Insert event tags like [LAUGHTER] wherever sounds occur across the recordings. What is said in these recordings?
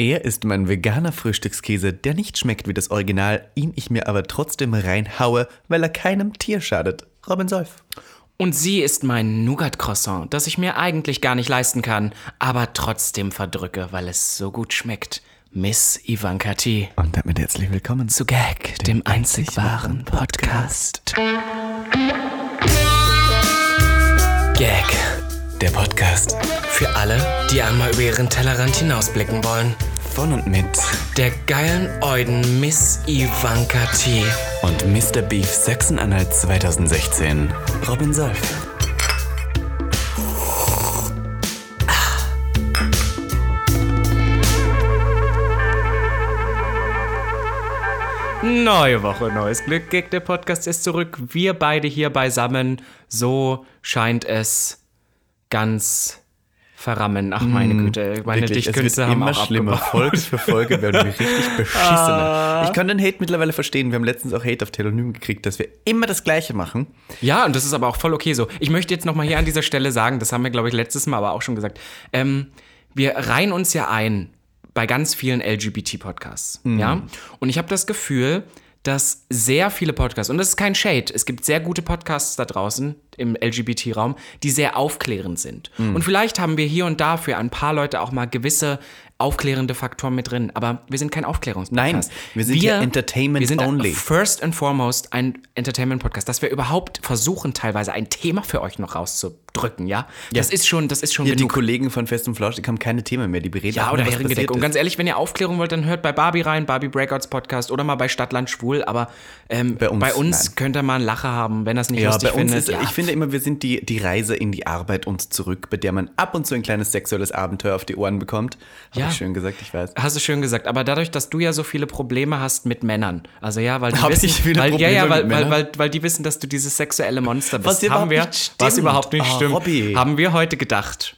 Er ist mein veganer Frühstückskäse, der nicht schmeckt wie das Original, ihn ich mir aber trotzdem reinhaue, weil er keinem Tier schadet. Robin Solf. Und sie ist mein Nougat-Croissant, das ich mir eigentlich gar nicht leisten kann, aber trotzdem verdrücke, weil es so gut schmeckt. Miss Ivanka T. Und damit herzlich willkommen zu Gag, dem, dem einzig wahren Podcast. Gag, der Podcast. Für alle, die einmal über ihren Tellerrand hinausblicken wollen. Von und mit der geilen Euden Miss Ivanka T. Und Mr. Beef Sachsen-Anhalt 2016, Robin Solf. Neue Woche, neues Glück. Gag, der Podcast ist zurück. Wir beide hier beisammen. So scheint es ganz verrammen. Ach meine mm, Güte, meine Wirklich, Dichtkünste haben immer schlimmer. Folge für Folge werden wir [LAUGHS] richtig beschissener. Ich kann den Hate mittlerweile verstehen. Wir haben letztens auch Hate auf Telonym gekriegt, dass wir immer das Gleiche machen. Ja, und das ist aber auch voll okay so. Ich möchte jetzt nochmal hier an dieser Stelle sagen, das haben wir, glaube ich, letztes Mal aber auch schon gesagt. Ähm, wir reihen uns ja ein bei ganz vielen LGBT-Podcasts. Mhm. Ja? Und ich habe das Gefühl, dass sehr viele Podcasts, und das ist kein Shade, es gibt sehr gute Podcasts da draußen im LGBT-Raum, die sehr aufklärend sind. Mhm. Und vielleicht haben wir hier und da für ein paar Leute auch mal gewisse aufklärende Faktoren mit drin. Aber wir sind kein Aufklärungspodcast. Nein, wir sind wir, ja Entertainment wir sind only. First and foremost ein Entertainment-Podcast, dass wir überhaupt versuchen, teilweise ein Thema für euch noch rauszudrücken, ja? Das ja. ist schon, das ist schon ja, genug. Die Kollegen von Fest und Flauschig haben keine Themen mehr, die bereden Ja, oder Herrengedeck. Und ganz ehrlich, wenn ihr Aufklärung wollt, dann hört bei Barbie rein, Barbie Breakouts Podcast oder mal bei Stadtland Schwul. Aber ähm, bei uns, bei uns könnt ihr mal einen Lacher haben, wenn das nicht ja, lustig bei uns findet. Ist, ja. Ich finde immer, wir sind die, die Reise in die Arbeit und zurück, bei der man ab und zu ein kleines sexuelles Abenteuer auf die Ohren bekommt. Habe ja. ich schön gesagt, ich weiß. Hast du schön gesagt. Aber dadurch, dass du ja so viele Probleme hast mit Männern, also ja, weil die [LAUGHS] Hab wissen, ich viele weil, Probleme ja, ja, weil, mit weil, weil, weil, die wissen, dass du dieses sexuelle Monster bist. Was haben wir, was überhaupt nicht oh, stimmt, Robby. haben wir heute gedacht.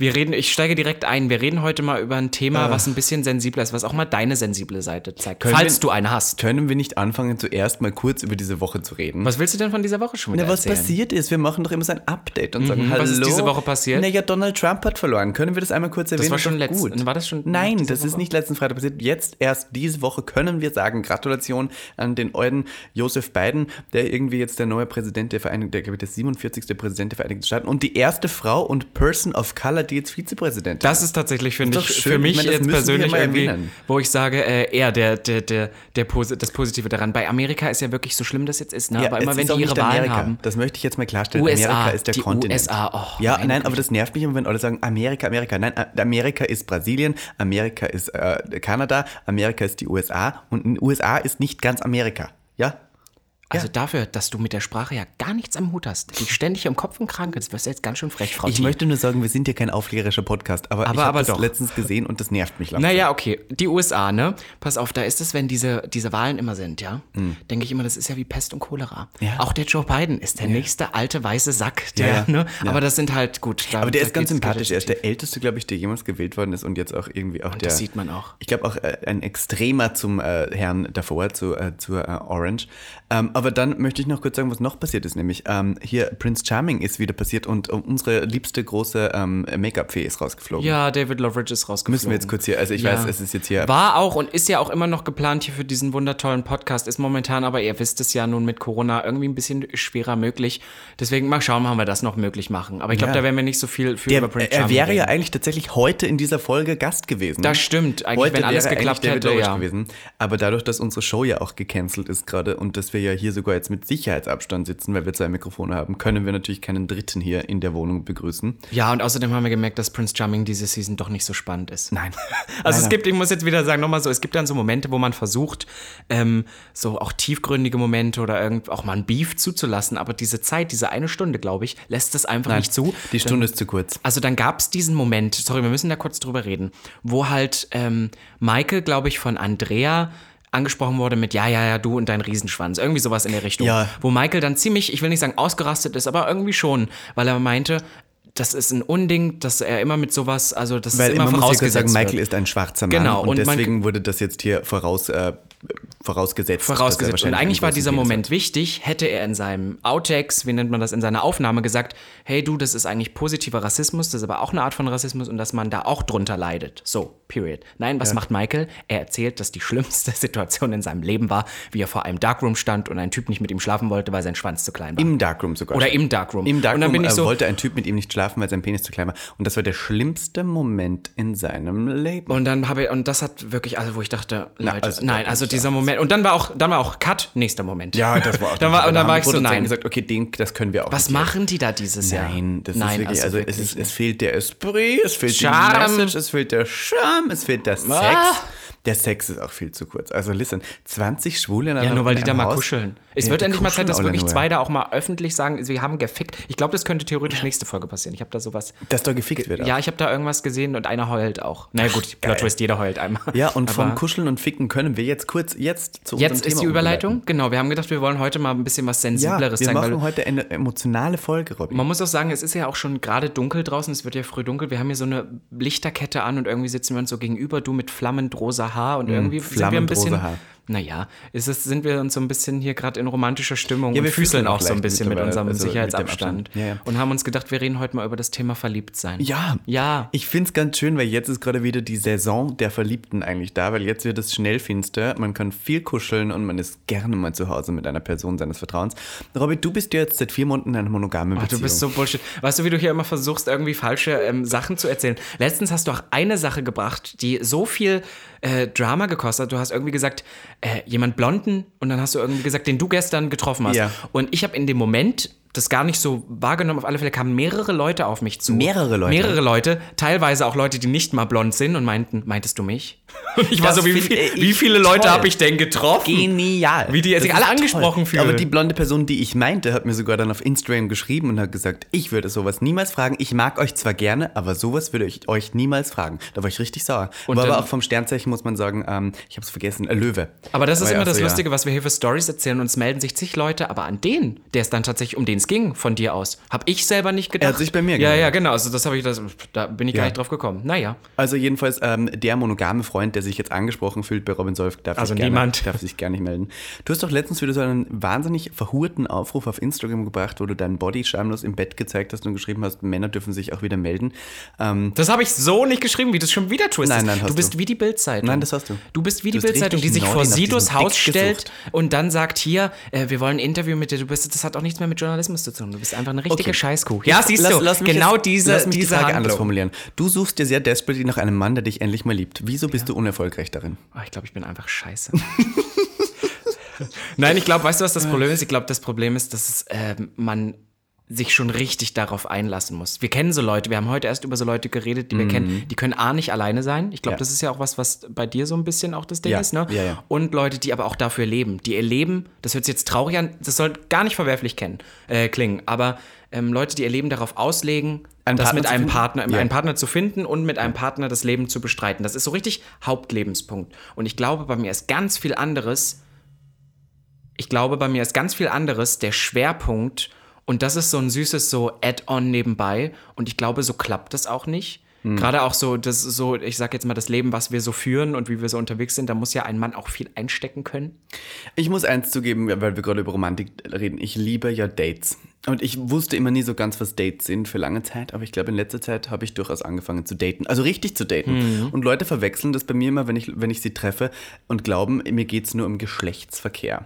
Wir reden, ich steige direkt ein. Wir reden heute mal über ein Thema, äh. was ein bisschen sensibler ist, was auch mal deine sensible Seite zeigt. Können falls wir, du eine hast. Können wir nicht anfangen, zuerst mal kurz über diese Woche zu reden? Was willst du denn von dieser Woche schon wieder Na, was erzählen? passiert ist, wir machen doch immer so ein Update und sagen, mhm, hallo. Was ist diese Woche passiert? Naja, Donald Trump hat verloren. Können wir das einmal kurz erwähnen? Das war schon letzten, war das schon Nein, das Woche? ist nicht letzten Freitag passiert. Jetzt erst diese Woche können wir sagen, Gratulation an den euden Joseph Biden, der irgendwie jetzt der neue Präsident der Vereinigten, der, glaube ich, der 47. Präsident der Vereinigten Staaten und die erste Frau und Person of Color, die jetzt Vizepräsidentin das ist tatsächlich, finde ich, schön. für mich ich meine, jetzt persönlich irgendwie, erwähnen. wo ich sage, äh, eher der, der, der, der Posi das Positive daran. Bei Amerika ist ja wirklich so schlimm, das jetzt ist, ne? Ja, aber immer wenn die ihre Wahlen haben. Das möchte ich jetzt mal klarstellen. USA, Amerika ist der die Kontinent. USA, oh, ja, nein, aber das nervt mich immer, wenn alle sagen, Amerika, Amerika. Nein, äh, Amerika ist Brasilien, Amerika ist äh, Kanada, Amerika ist die USA und in den USA ist nicht ganz Amerika. Ja, also ja. dafür, dass du mit der Sprache ja gar nichts am Hut hast, dich ständig im Kopf und krank ist, wirst du jetzt ganz schön frech, Frau Ich T. möchte nur sagen, wir sind ja kein aufklärerischer Podcast, aber, aber ich habe das doch. letztens gesehen und das nervt mich langsam. Naja, okay, die USA, ne? Pass auf, da ist es, wenn diese, diese Wahlen immer sind, ja? Mhm. Denke ich immer, das ist ja wie Pest und Cholera. Ja. Auch der Joe Biden ist der ja. nächste alte weiße Sack, der, ja, ne? Aber das sind halt gut. Da, aber der ist ganz sympathisch. Er ist der älteste, glaube ich, der jemals gewählt worden ist und jetzt auch irgendwie auch und der. Das sieht man auch. Ich glaube auch äh, ein Extremer zum äh, Herrn davor, zu, äh, zur äh, Orange. Ähm, aber dann möchte ich noch kurz sagen, was noch passiert ist, nämlich ähm, hier Prince Charming ist wieder passiert und unsere liebste große ähm, Make-up-Fee ist rausgeflogen. Ja, David Loveridge ist rausgeflogen. Müssen wir jetzt kurz hier, also ich ja. weiß, es ist jetzt hier. War auch und ist ja auch immer noch geplant hier für diesen wundertollen Podcast, ist momentan, aber ihr wisst es ja nun mit Corona irgendwie ein bisschen schwerer möglich. Deswegen mal schauen, ob wir das noch möglich machen. Aber ich glaube, ja. da werden wir nicht so viel für Der, über Prince Charming Er wäre reden. ja eigentlich tatsächlich heute in dieser Folge Gast gewesen. Das stimmt, eigentlich, heute wenn alles geklappt hätte. Ja. Gewesen. Aber dadurch, dass unsere Show ja auch gecancelt ist gerade und dass wir ja hier sogar jetzt mit Sicherheitsabstand sitzen, weil wir zwei Mikrofone haben, können wir natürlich keinen Dritten hier in der Wohnung begrüßen. Ja, und außerdem haben wir gemerkt, dass Prince Charming diese Season doch nicht so spannend ist. Nein. [LAUGHS] Also nein, es gibt, ich muss jetzt wieder sagen, nochmal so, es gibt dann so Momente, wo man versucht, ähm, so auch tiefgründige Momente oder irgend, auch mal ein Beef zuzulassen, aber diese Zeit, diese eine Stunde, glaube ich, lässt es einfach nein, nicht zu. Die Stunde dann, ist zu kurz. Also dann gab es diesen Moment, sorry, wir müssen da kurz drüber reden, wo halt ähm, Michael, glaube ich, von Andrea angesprochen wurde mit, ja, ja, ja, du und dein Riesenschwanz. Irgendwie sowas in der Richtung. Ja. Wo Michael dann ziemlich, ich will nicht sagen ausgerastet ist, aber irgendwie schon, weil er meinte, das ist ein Unding, dass er immer mit sowas, also das Weil ist immer vorausgesetzt sagen, Michael ist ein schwarzer Mann genau, und, und deswegen wurde das jetzt hier voraus äh, vorausgesetzt. Vorausgesetzt. Und eigentlich war dieser Moment wichtig, hätte er in seinem Outtakes, wie nennt man das, in seiner Aufnahme gesagt, hey du, das ist eigentlich positiver Rassismus, das ist aber auch eine Art von Rassismus und dass man da auch drunter leidet. So, period. Nein, was macht Michael? Er erzählt, dass die schlimmste [LAUGHS] Situation in seinem Leben war, wie er vor einem Darkroom stand und ein Typ nicht mit ihm schlafen wollte, weil sein Schwanz zu klein war. Im Darkroom sogar. Oder im Darkroom. Im Darkroom Und dann bin ich äh, so- wollte ein Typ mit ihm nicht schlafen, weil sein Penis zu klein war. Und das war der schlimmste Moment in seinem Leben. Und dann habe ich, und das hat wirklich, also wo ich dachte, Leute, also, nein, also dieser Moment. Und dann war auch, dann war auch Cut, nächster Moment. ja, das war auch [LAUGHS] dann war, und dann war ich so, nein. gesagt, okay, den, das können wir auch Was machen die da dieses Jahr? Nein, das nein, ist wirklich, also, wirklich es, ist, es fehlt der Esprit, es fehlt Charme. die Message, es fehlt der Charme, es fehlt der Sex. Ah. Der Sex ist auch viel zu kurz. Also listen, 20 Schwule in Ja, nur weil die da mal Haus. kuscheln. Es Ja, wird endlich mal Zeit, dass wirklich nur. zwei da auch mal öffentlich sagen, sie haben gefickt. Ich glaube, das könnte theoretisch nächste Folge passieren. Ich habe da sowas. Dass da gefickt wird. auch. Ja, ich habe da irgendwas gesehen und einer heult auch. Na naja, gut, Plot Twist, jeder heult einmal. Ja, und vom Kuscheln und Ficken können wir jetzt kurz jetzt zu unserem Jetzt Thema ist die Überleitung. Genau, wir haben gedacht, wir wollen heute mal ein bisschen was Ja, Sensibleres wir zeigen. Weil machen heute eine emotionale Folge, Robin. man muss auch sagen, es ist ja auch schon gerade dunkel draußen, es wird ja früh dunkel. Wir haben hier so eine Lichterkette an und irgendwie sitzen wir uns so gegenüber, du mit flammend rosa Haar und irgendwie sind wir ein bisschen. Haar. Naja, ist es, sind wir uns so ein bisschen hier gerade in romantischer Stimmung Ja, wir füßeln auch so ein bisschen mit unserem also mit Sicherheitsabstand. Abstand. Ja, ja. Und haben uns gedacht, wir reden heute mal über das Thema Verliebtsein. Ja. Ja. Ich finde es ganz schön, weil jetzt ist gerade wieder die Saison der Verliebten eigentlich da, weil jetzt wird es schnell finster, man kann viel kuscheln und man ist gerne mal zu Hause mit einer Person seines Vertrauens. Robin, du bist ja jetzt seit vier Monaten in einer monogamen Beziehung. du bist so Bullshit. Weißt du, wie du hier immer versuchst, irgendwie falsche ähm, Sachen zu erzählen? Letztens hast du auch eine Sache gebracht, die so viel äh, Drama gekostet hat. Du hast irgendwie gesagt, äh, jemand Blonden und dann hast du irgendwie gesagt, den du gestern getroffen hast. Ja. Und ich habe in dem Moment das gar nicht so wahrgenommen. Auf alle Fälle kamen mehrere Leute auf mich zu. Mehrere Leute? Mehrere Leute. Teilweise auch Leute, die nicht mal blond sind und meinten, meintest du mich? [LAUGHS] Und ich war Das so, wie, wie viele Leute toll. habe ich denn getroffen? Genial. Wie die sich alle ist angesprochen fühlen. Aber die blonde Person, die ich meinte, hat mir sogar dann auf Instagram geschrieben und hat gesagt, ich würde sowas niemals fragen. Ich mag euch zwar gerne, aber sowas würde ich euch niemals fragen. Da war ich richtig sauer. Und war dann- aber auch vom Sternzeichen, muss man sagen, ähm, ich habe es vergessen, äh, Löwe. Aber das ist War ja immer das so. Lustige, was wir hier für Stories erzählen. Uns melden sich zig Leute, aber an den, der es dann tatsächlich, um den es ging, von dir aus, habe ich selber nicht gedacht. Er hat sich bei mir Ja, gemeldet. ja, genau. Also das habe ich, das, da bin ich gar Ja. nicht drauf gekommen. Naja. Also jedenfalls ähm, der monogame Freund, der sich jetzt angesprochen fühlt bei Robin Solf, darf, Also sich gerne, niemand. darf sich gerne nicht melden. Du hast doch letztens wieder so einen wahnsinnig verhurten Aufruf auf Instagram gebracht, wo du deinen Body schamlos im Bett gezeigt hast und geschrieben hast, Männer dürfen sich auch wieder melden. Ähm, Das habe ich so nicht geschrieben, wie du es schon wieder twistest. Nein, nein, hast du bist du. wie die Bildzeitung. Nein, das hast du. Du bist wie die Bildzeitung, die sich vor Sidos Haus stellt und dann sagt, hier, äh, wir wollen ein Interview mit dir. Du bist, das hat auch nichts mehr mit Journalismus zu tun. Du bist einfach eine richtige Okay. Scheißkuh. Ja, siehst Lass- du, lass genau jetzt- diese, lass mich diese die Frage anders Handlung. formulieren. Du suchst dir sehr desperately nach einem Mann, der dich endlich mal liebt. Wieso bist du unerfolgreich darin? Oh, ich glaube, ich bin einfach scheiße. [LAUGHS] Nein, ich glaube, weißt du, was das Problem ist? Ich glaube, das Problem ist, dass es, ähm, man sich schon richtig darauf einlassen muss. Wir kennen so Leute, wir haben heute erst über so Leute geredet, die wir kennen, die können A nicht alleine sein. Ich glaube, Mhm. Ja. das ist ja auch was, was bei dir so ein bisschen auch das Ding Ja, ist, ne? ja, ja. Und Leute, die aber auch dafür leben. Die ihr Leben, das hört sich jetzt traurig an, das soll gar nicht verwerflich kennen, äh, klingen, aber ähm, Leute, die ihr Leben darauf auslegen, Einen das Partner mit einem? Partner, einen Partner zu finden und mit einem Partner das Leben zu bestreiten. Das ist so richtig Hauptlebenspunkt. Und ich glaube, bei mir ist ganz viel anderes. Ich glaube, bei mir ist ganz viel anderes der Schwerpunkt. Und das ist so ein süßes so Add-on nebenbei. Und ich glaube, so klappt das auch nicht. Hm. Gerade auch so, das so, ich sag jetzt mal, das Leben, was wir so führen und wie wir so unterwegs sind, da muss ja ein Mann auch viel einstecken können. Ich muss eins zugeben, weil wir gerade über Romantik reden. Ich liebe ja Dates. Und ich wusste immer nie so ganz, was Dates sind für lange Zeit, aber ich glaube, in letzter Zeit habe ich durchaus angefangen zu daten. Also richtig zu daten. Mhm. Und Leute verwechseln das bei mir immer, wenn ich, wenn ich sie treffe und glauben, mir geht es nur um Geschlechtsverkehr.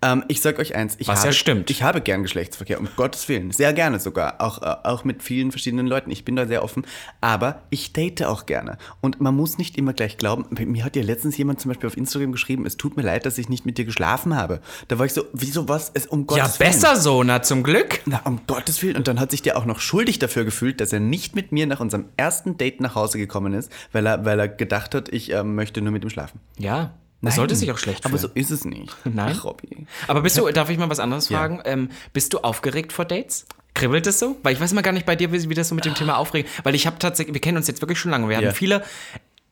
Ähm, ich sag euch eins, ich Was ja habe, stimmt. ich habe gern Geschlechtsverkehr, um Gottes Willen. Sehr gerne sogar. Auch, äh, auch mit vielen verschiedenen Leuten. Ich bin da sehr offen. Aber ich date auch gerne. Und man muss nicht immer gleich glauben. Mir hat ja letztens jemand zum Beispiel auf Instagram geschrieben, es tut mir leid, dass ich nicht mit dir geschlafen habe. Da war ich so, wieso was? Es, um Ja, Gottes Willen. besser so, na zum Glück. Na, um Gottes Willen. Und dann hat sich der auch noch schuldig dafür gefühlt, dass er nicht mit mir nach unserem ersten Date nach Hause gekommen ist, weil er, weil er gedacht hat, ich äh, möchte nur mit ihm schlafen. Ja, das sollte sich auch schlecht fühlen. Aber so ist es nicht. [LAUGHS] Nein. Ach, Robby. Aber bist du, [LAUGHS] darf ich mal was anderes Ja. fragen? Ähm, bist du aufgeregt vor Dates? Kribbelt es so? Weil ich weiß mal gar nicht bei dir, wie, wie das so mit dem Thema aufregt. Weil ich habe tatsächlich, wir kennen uns jetzt wirklich schon lange. Wir hatten Ja. viele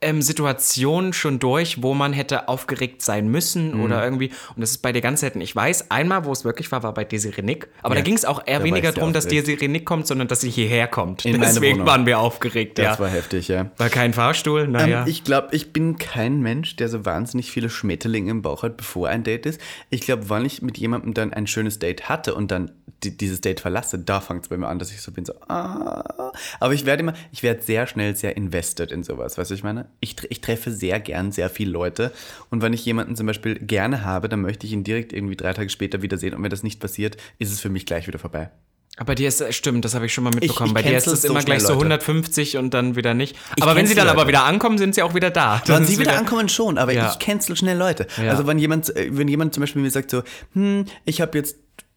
ähm, Situationen schon durch, wo man hätte aufgeregt sein müssen Mhm. oder irgendwie. Und das ist bei dir ganz selten. Ich weiß, einmal, wo es wirklich war, war bei Desiree Nick. Aber Ja, da ging es auch eher weniger darum, dass. Desiree Nick kommt, sondern dass sie hierher kommt. In Deswegen waren wir aufgeregt, Das ja. war heftig, ja. War kein Fahrstuhl, naja. Ähm, ich glaube, ich bin kein Mensch, der so wahnsinnig viele Schmetterlinge im Bauch hat, bevor ein Date ist. Ich glaube, wann ich mit jemandem dann ein schönes Date hatte und dann die, dieses Date verlasse, da fängt es bei mir an, dass ich so bin, so, ah. Aber ich werde immer, ich werde sehr schnell sehr invested in sowas, weißt du, was ich meine? Ich, ich treffe sehr gern sehr viele Leute und wenn ich jemanden zum Beispiel gerne habe, dann möchte ich ihn direkt irgendwie drei Tage später wiedersehen und wenn das nicht passiert, ist es für mich gleich wieder vorbei. Aber bei dir ist, stimmt, das habe ich schon mal mitbekommen. ich bei dir ist es so immer gleich schnell so Leute. 150 und dann wieder nicht. Ich aber wenn sie dann aber Leute. wieder ankommen, sind sie auch wieder da. Das Wenn sie wieder ankommen schon, aber Ja. ich cancel schnell Leute. Ja. Also wenn jemand, äh, wenn jemand zum Beispiel mir sagt so, hm, ich habe jetzt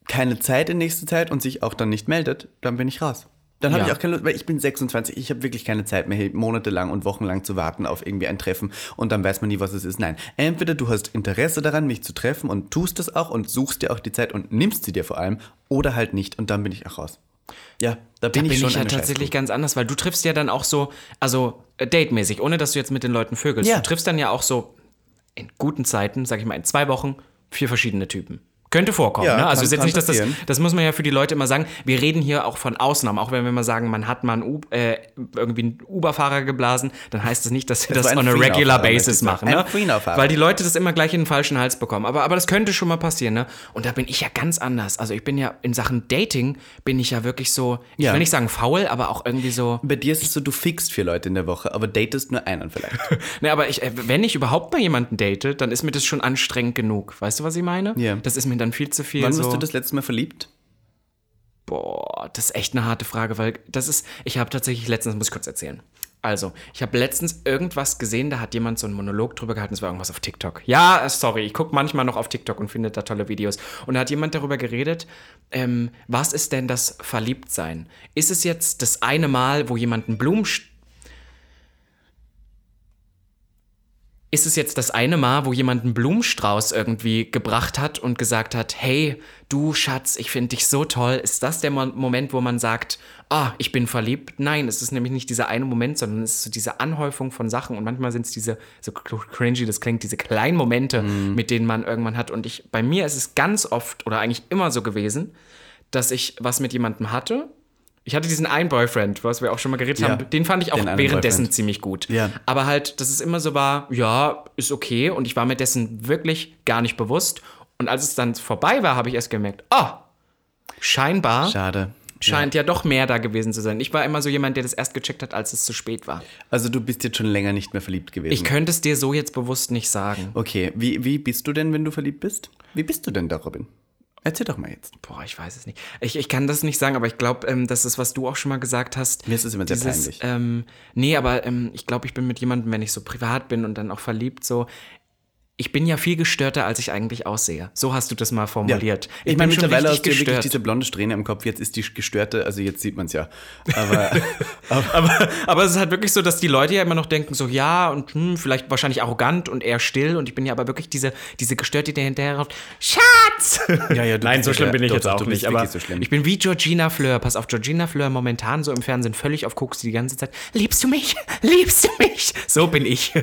keine Zeit in nächster Zeit und sich auch dann nicht meldet, dann bin ich raus. Dann habe Ja. ich auch keine Lust, weil ich bin 26, ich habe wirklich keine Zeit mehr, hier monatelang und wochenlang zu warten auf irgendwie ein Treffen und dann weiß man nie, was es ist. Nein, entweder du hast Interesse daran, mich zu treffen und tust es auch und suchst dir auch die Zeit und nimmst sie dir vor allem oder halt nicht und dann bin ich auch raus. Ja, da bin Da ich bin schon ich ja tatsächlich ganz anders, weil du triffst ja dann auch so, also äh, datemäßig, ohne dass du jetzt mit den Leuten vögelst. Ja. Du triffst dann ja auch so in guten Zeiten, sag ich mal, in zwei Wochen, vier verschiedene Typen. Könnte vorkommen, Ja, ne? Also kann- jetzt kann nicht, dass das, das muss man ja für die Leute immer sagen. Wir reden hier auch von Ausnahmen. Auch wenn wir mal sagen, man hat mal einen, U äh, irgendwie einen Uber-Fahrer geblasen, dann heißt das nicht, dass wir Das das, on a regular basis machen. Ne? Weil die Leute das immer gleich in den falschen Hals bekommen. Aber, aber das könnte schon mal passieren, ne? Und da bin ich ja ganz anders. Also ich bin ja in Sachen Dating bin ich ja wirklich so, ich Ja. will nicht sagen faul, aber auch irgendwie so. Bei dir ist es so, du fixst vier Leute in der Woche, aber datest nur einen vielleicht. [LAUGHS] Ne, aber ich, äh, wenn ich überhaupt mal jemanden date, dann ist mir das schon anstrengend genug. Weißt du, was ich meine? Ja. Das ist mir dann viel zu viel. Wann so, bist du das letzte Mal verliebt? Boah, das ist echt eine harte Frage, weil das ist, ich habe tatsächlich letztens, muss ich kurz erzählen. Also, ich habe letztens irgendwas gesehen, da hat jemand so einen Monolog drüber gehalten, es war irgendwas auf TikTok. Ja, sorry, ich gucke manchmal noch auf TikTok und finde da tolle Videos. Und da hat jemand darüber geredet, ähm, was ist denn das Verliebtsein? Ist es jetzt das eine Mal, wo jemand einen Blumenst ist es jetzt das eine Mal, wo jemand einen Blumenstrauß irgendwie gebracht hat und gesagt hat, hey, du Schatz, ich finde dich so toll. Ist das der Mo Moment, wo man sagt, ah, ich bin verliebt? Nein, es ist nämlich nicht dieser eine Moment, sondern es ist so diese Anhäufung von Sachen und manchmal sind es diese, so cringy das klingt, diese kleinen Momente, mit denen man irgendwann hat. Und ich, bei mir ist es ganz oft oder eigentlich immer so gewesen, dass ich was mit jemandem hatte. Ich hatte diesen einen Boyfriend, was wir auch schon mal geredet Ja, haben, den fand ich auch währenddessen Boyfriend. ziemlich gut. Ja. Aber halt, dass es immer so war, ja, ist okay. Und ich war mir dessen wirklich gar nicht bewusst. Und als es dann vorbei war, habe ich erst gemerkt, oh, scheinbar Schade. scheint ja. doch mehr da gewesen zu sein. Ich war immer so jemand, der das erst gecheckt hat, als es zu spät war. Also du bist jetzt schon länger nicht mehr verliebt gewesen. Ich könnte es dir so jetzt bewusst nicht sagen. okay, wie, wie bist du denn, wenn du verliebt bist? Wie bist du denn da, Robin? Erzähl doch mal jetzt. Boah, ich weiß es nicht. Ich, ich kann das nicht sagen, aber ich glaube, ähm, das ist, was du auch schon mal gesagt hast. Mir ist es immer sehr peinlich. Ähm, nee, aber ähm, ich glaube, ich bin mit jemandem, wenn ich so privat bin und dann auch verliebt, so. Ich bin ja viel gestörter, als ich eigentlich aussehe. So hast du das mal formuliert. Ich, meine, bin schon mittlerweile hast richtig du ja wirklich diese blonde Strähne im Kopf. Jetzt ist die gestörte, also jetzt sieht man es ja. [LAUGHS] Aber aber, aber es ist halt wirklich so, dass die Leute ja immer noch denken, so ja und hm, vielleicht wahrscheinlich arrogant und eher still. Und ich bin ja aber wirklich diese, diese Gestörte, die hinterher ruft, Schatz! [LAUGHS] Ja, ja, du Nein, so ja schlimm bin ich doch, jetzt doch, auch nicht. Aber so schlimm. ich bin wie Georgina Fleur. Pass auf, Georgina Fleur momentan so im Fernsehen völlig auf guckst die ganze Zeit. Liebst du mich? Liebst du mich? So bin ich.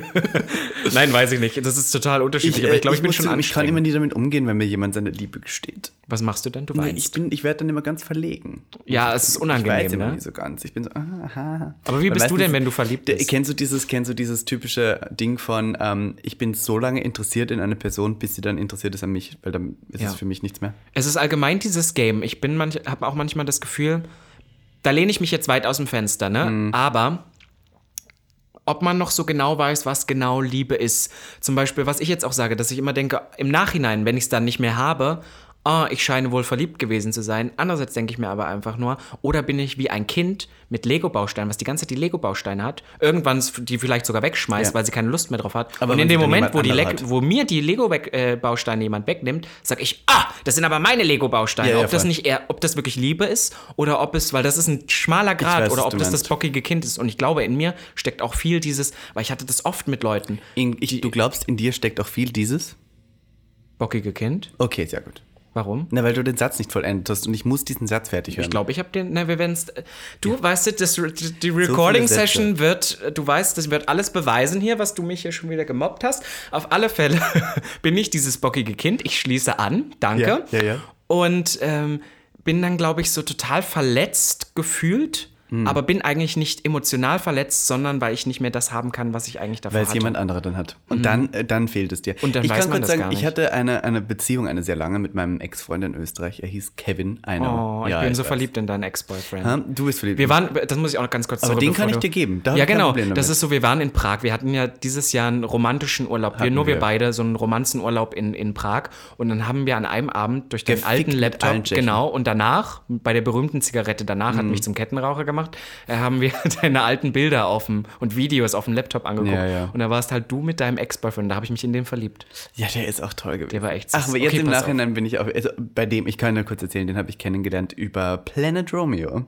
[LAUGHS] Nein, weiß ich nicht. Das ist total unterschiedlich. aber ich glaube, ich, bin muss schon zugeben, Ich kann anstrengend. immer nie damit umgehen, wenn mir jemand seine Liebe gesteht. Was machst du denn? Du Nein, weinst. ich, bin, ich werde dann immer ganz verlegen. Ja, es ist Ich unangenehm, weiß immer ne? nie so ganz. Ich bin so, ah, aha. Aber wie bist du denn, wenn du verliebt bist? kennst, du dieses, kennst du dieses typische Ding von, ähm, ich bin so lange interessiert in eine Person, bis sie dann interessiert ist an mich, weil dann ist Ja. es für mich nichts mehr. Es ist allgemein dieses Game. Ich bin manch, habe auch manchmal das Gefühl, da lehne ich mich jetzt weit aus dem Fenster, ne? Mhm. Aber ob man noch so genau weiß, was genau Liebe ist. Zum Beispiel, was ich jetzt auch sage, dass ich immer denke, im Nachhinein, wenn ich es dann nicht mehr habe, ah, ich scheine wohl verliebt gewesen zu sein. Andererseits denke ich mir aber einfach nur, oder bin ich wie ein Kind mit Lego-Bausteinen, was die ganze Zeit die Lego-Bausteine hat, irgendwann die vielleicht sogar wegschmeißt, Ja. weil sie keine Lust mehr drauf hat. Aber Und in dem Moment, wo, die Le hat. wo mir die Lego-Bausteine jemand wegnimmt, sag ich, ah, das sind aber meine Lego-Bausteine. Ja, ja, ob das nicht eher, ob das wirklich Liebe ist oder ob es, weil das ist ein schmaler Grad weiß, oder ob das das meinst. bockige Kind ist. Und ich glaube, in mir steckt auch viel dieses, weil ich hatte das oft mit Leuten. In, ich, du glaubst, in dir steckt auch viel dieses? Bockige Kind? Okay, sehr gut. Warum? Na, weil du den Satz nicht vollendet hast und ich muss diesen Satz fertig hören. Ich glaube, ich habe den. Na, wir werden Du weißt, du, das, die Recording-Session wird. Du weißt, das wird alles beweisen hier, was du mich hier schon wieder gemobbt hast. Auf alle Fälle [LAUGHS] bin ich dieses bockige Kind. Ich schließe an. Danke. Ja, ja, ja. Und ähm, bin dann, glaube ich, so total verletzt gefühlt Hm. aber bin eigentlich nicht emotional verletzt, sondern weil ich nicht mehr das haben kann, was ich eigentlich davor Weil es hatte. jemand anderer dann hat. Und dann, äh, dann fehlt es dir. Und dann ich weiß kann man kurz das sagen, ich hatte eine, eine Beziehung, eine sehr lange, mit meinem Ex-Freund in Österreich. Er hieß Kevin. Einer. Oh, ich Ja, bin so weiß. verliebt in deinen Ex-Boyfriend. Du bist verliebt. Wir waren, das muss ich auch noch ganz kurz Aber sorry, den kann ich dir geben. Da ja, ich genau. Das ist so, wir waren in Prag. Wir hatten ja dieses Jahr einen romantischen Urlaub. wir, nur wir wir. beide, so einen Romanzenurlaub in, in Prag. Und dann haben wir an einem Abend durch den Gefickt alten Laptop, genau, und danach, bei der berühmten Zigarette danach, Mhm. hat mich zum Kettenraucher gemacht, äh, haben wir [LAUGHS] deine alten Bilder auf dem, und Videos auf dem Laptop angeguckt. Ja, ja. Und da warst halt du mit deinem Ex-Boyfriend. Da habe ich mich in den verliebt. Ja, der ist auch toll gewesen. Der war echt Ach, aber jetzt Okay, im Nachhinein bin ich auch, also bei dem, ich kann nur kurz erzählen, den habe ich kennengelernt über Planet Romeo.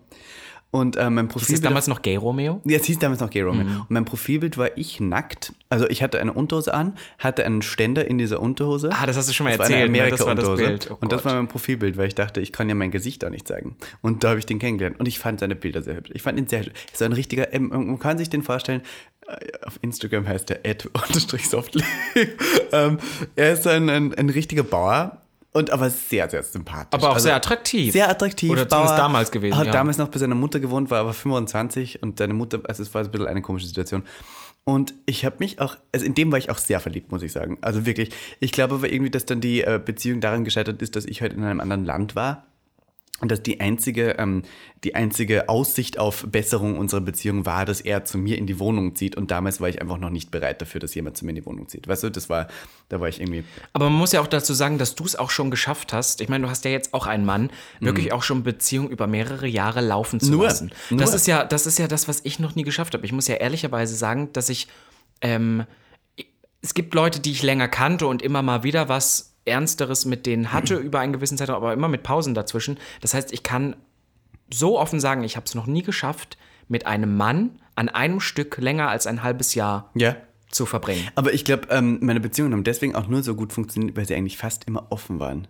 Und äh, mein Hieß Profil. es damals noch Gay Romeo? Ja, es hieß damals noch Gay Romeo. Mhm. Und mein Profilbild war ich nackt. Also ich hatte eine Unterhose an, hatte einen Ständer in dieser Unterhose. Ah, das hast du schon mal Das erzählt. ne? Das war das. Bild. Oh und das war mein Profilbild, weil ich dachte, ich kann ja mein Gesicht auch nicht zeigen. Und da habe ich den kennengelernt. Und ich fand seine Bilder sehr hübsch. Ich fand ihn sehr hübsch. So ein richtiger, ähm, man kann sich den vorstellen, äh, auf Instagram heißt er Ed [LAUGHS] unterstrich softly. [LAUGHS] ähm, er ist ein, ein, ein richtiger Bauer. Und aber sehr, sehr sympathisch. Aber auch Also sehr attraktiv. Sehr attraktiv. Oder zumindest damals gewesen, Hat ja. damals noch bei seiner Mutter gewohnt, war aber 25 und seine Mutter, also es war ein bisschen eine komische Situation. Und ich habe mich auch, also in dem war ich auch sehr verliebt, muss ich sagen. Also wirklich, ich glaube aber irgendwie, dass dann die äh, Beziehung daran gescheitert ist, dass ich halt in einem anderen Land war. Und dass die einzige, ähm, die einzige Aussicht auf Besserung unserer Beziehung war, dass er zu mir in die Wohnung zieht. Und damals war ich einfach noch nicht bereit dafür, dass jemand zu mir in die Wohnung zieht. Weißt du, das war, da war ich irgendwie. Aber man muss ja auch dazu sagen, dass du es auch schon geschafft hast. Ich meine, du hast ja jetzt auch einen Mann, wirklich auch schon Beziehung über mehrere Jahre laufen zu Mhm. Nur, lassen. nur. Das ist ja, das ist ja das, was ich noch nie geschafft habe. Ich muss ja ehrlicherweise sagen, dass ich, ähm, es gibt Leute, die ich länger kannte und immer mal wieder was Ernsteres mit denen hatte [CLEARS THROAT] über einen gewissen Zeitraum, aber immer mit Pausen dazwischen. Das heißt, ich kann so offen sagen, ich habe es noch nie geschafft, mit einem Mann an einem Stück länger als ein halbes Jahr Ja. zu verbringen. Aber ich glaube, ähm, meine Beziehungen haben deswegen auch nur so gut funktioniert, weil sie eigentlich fast immer offen waren.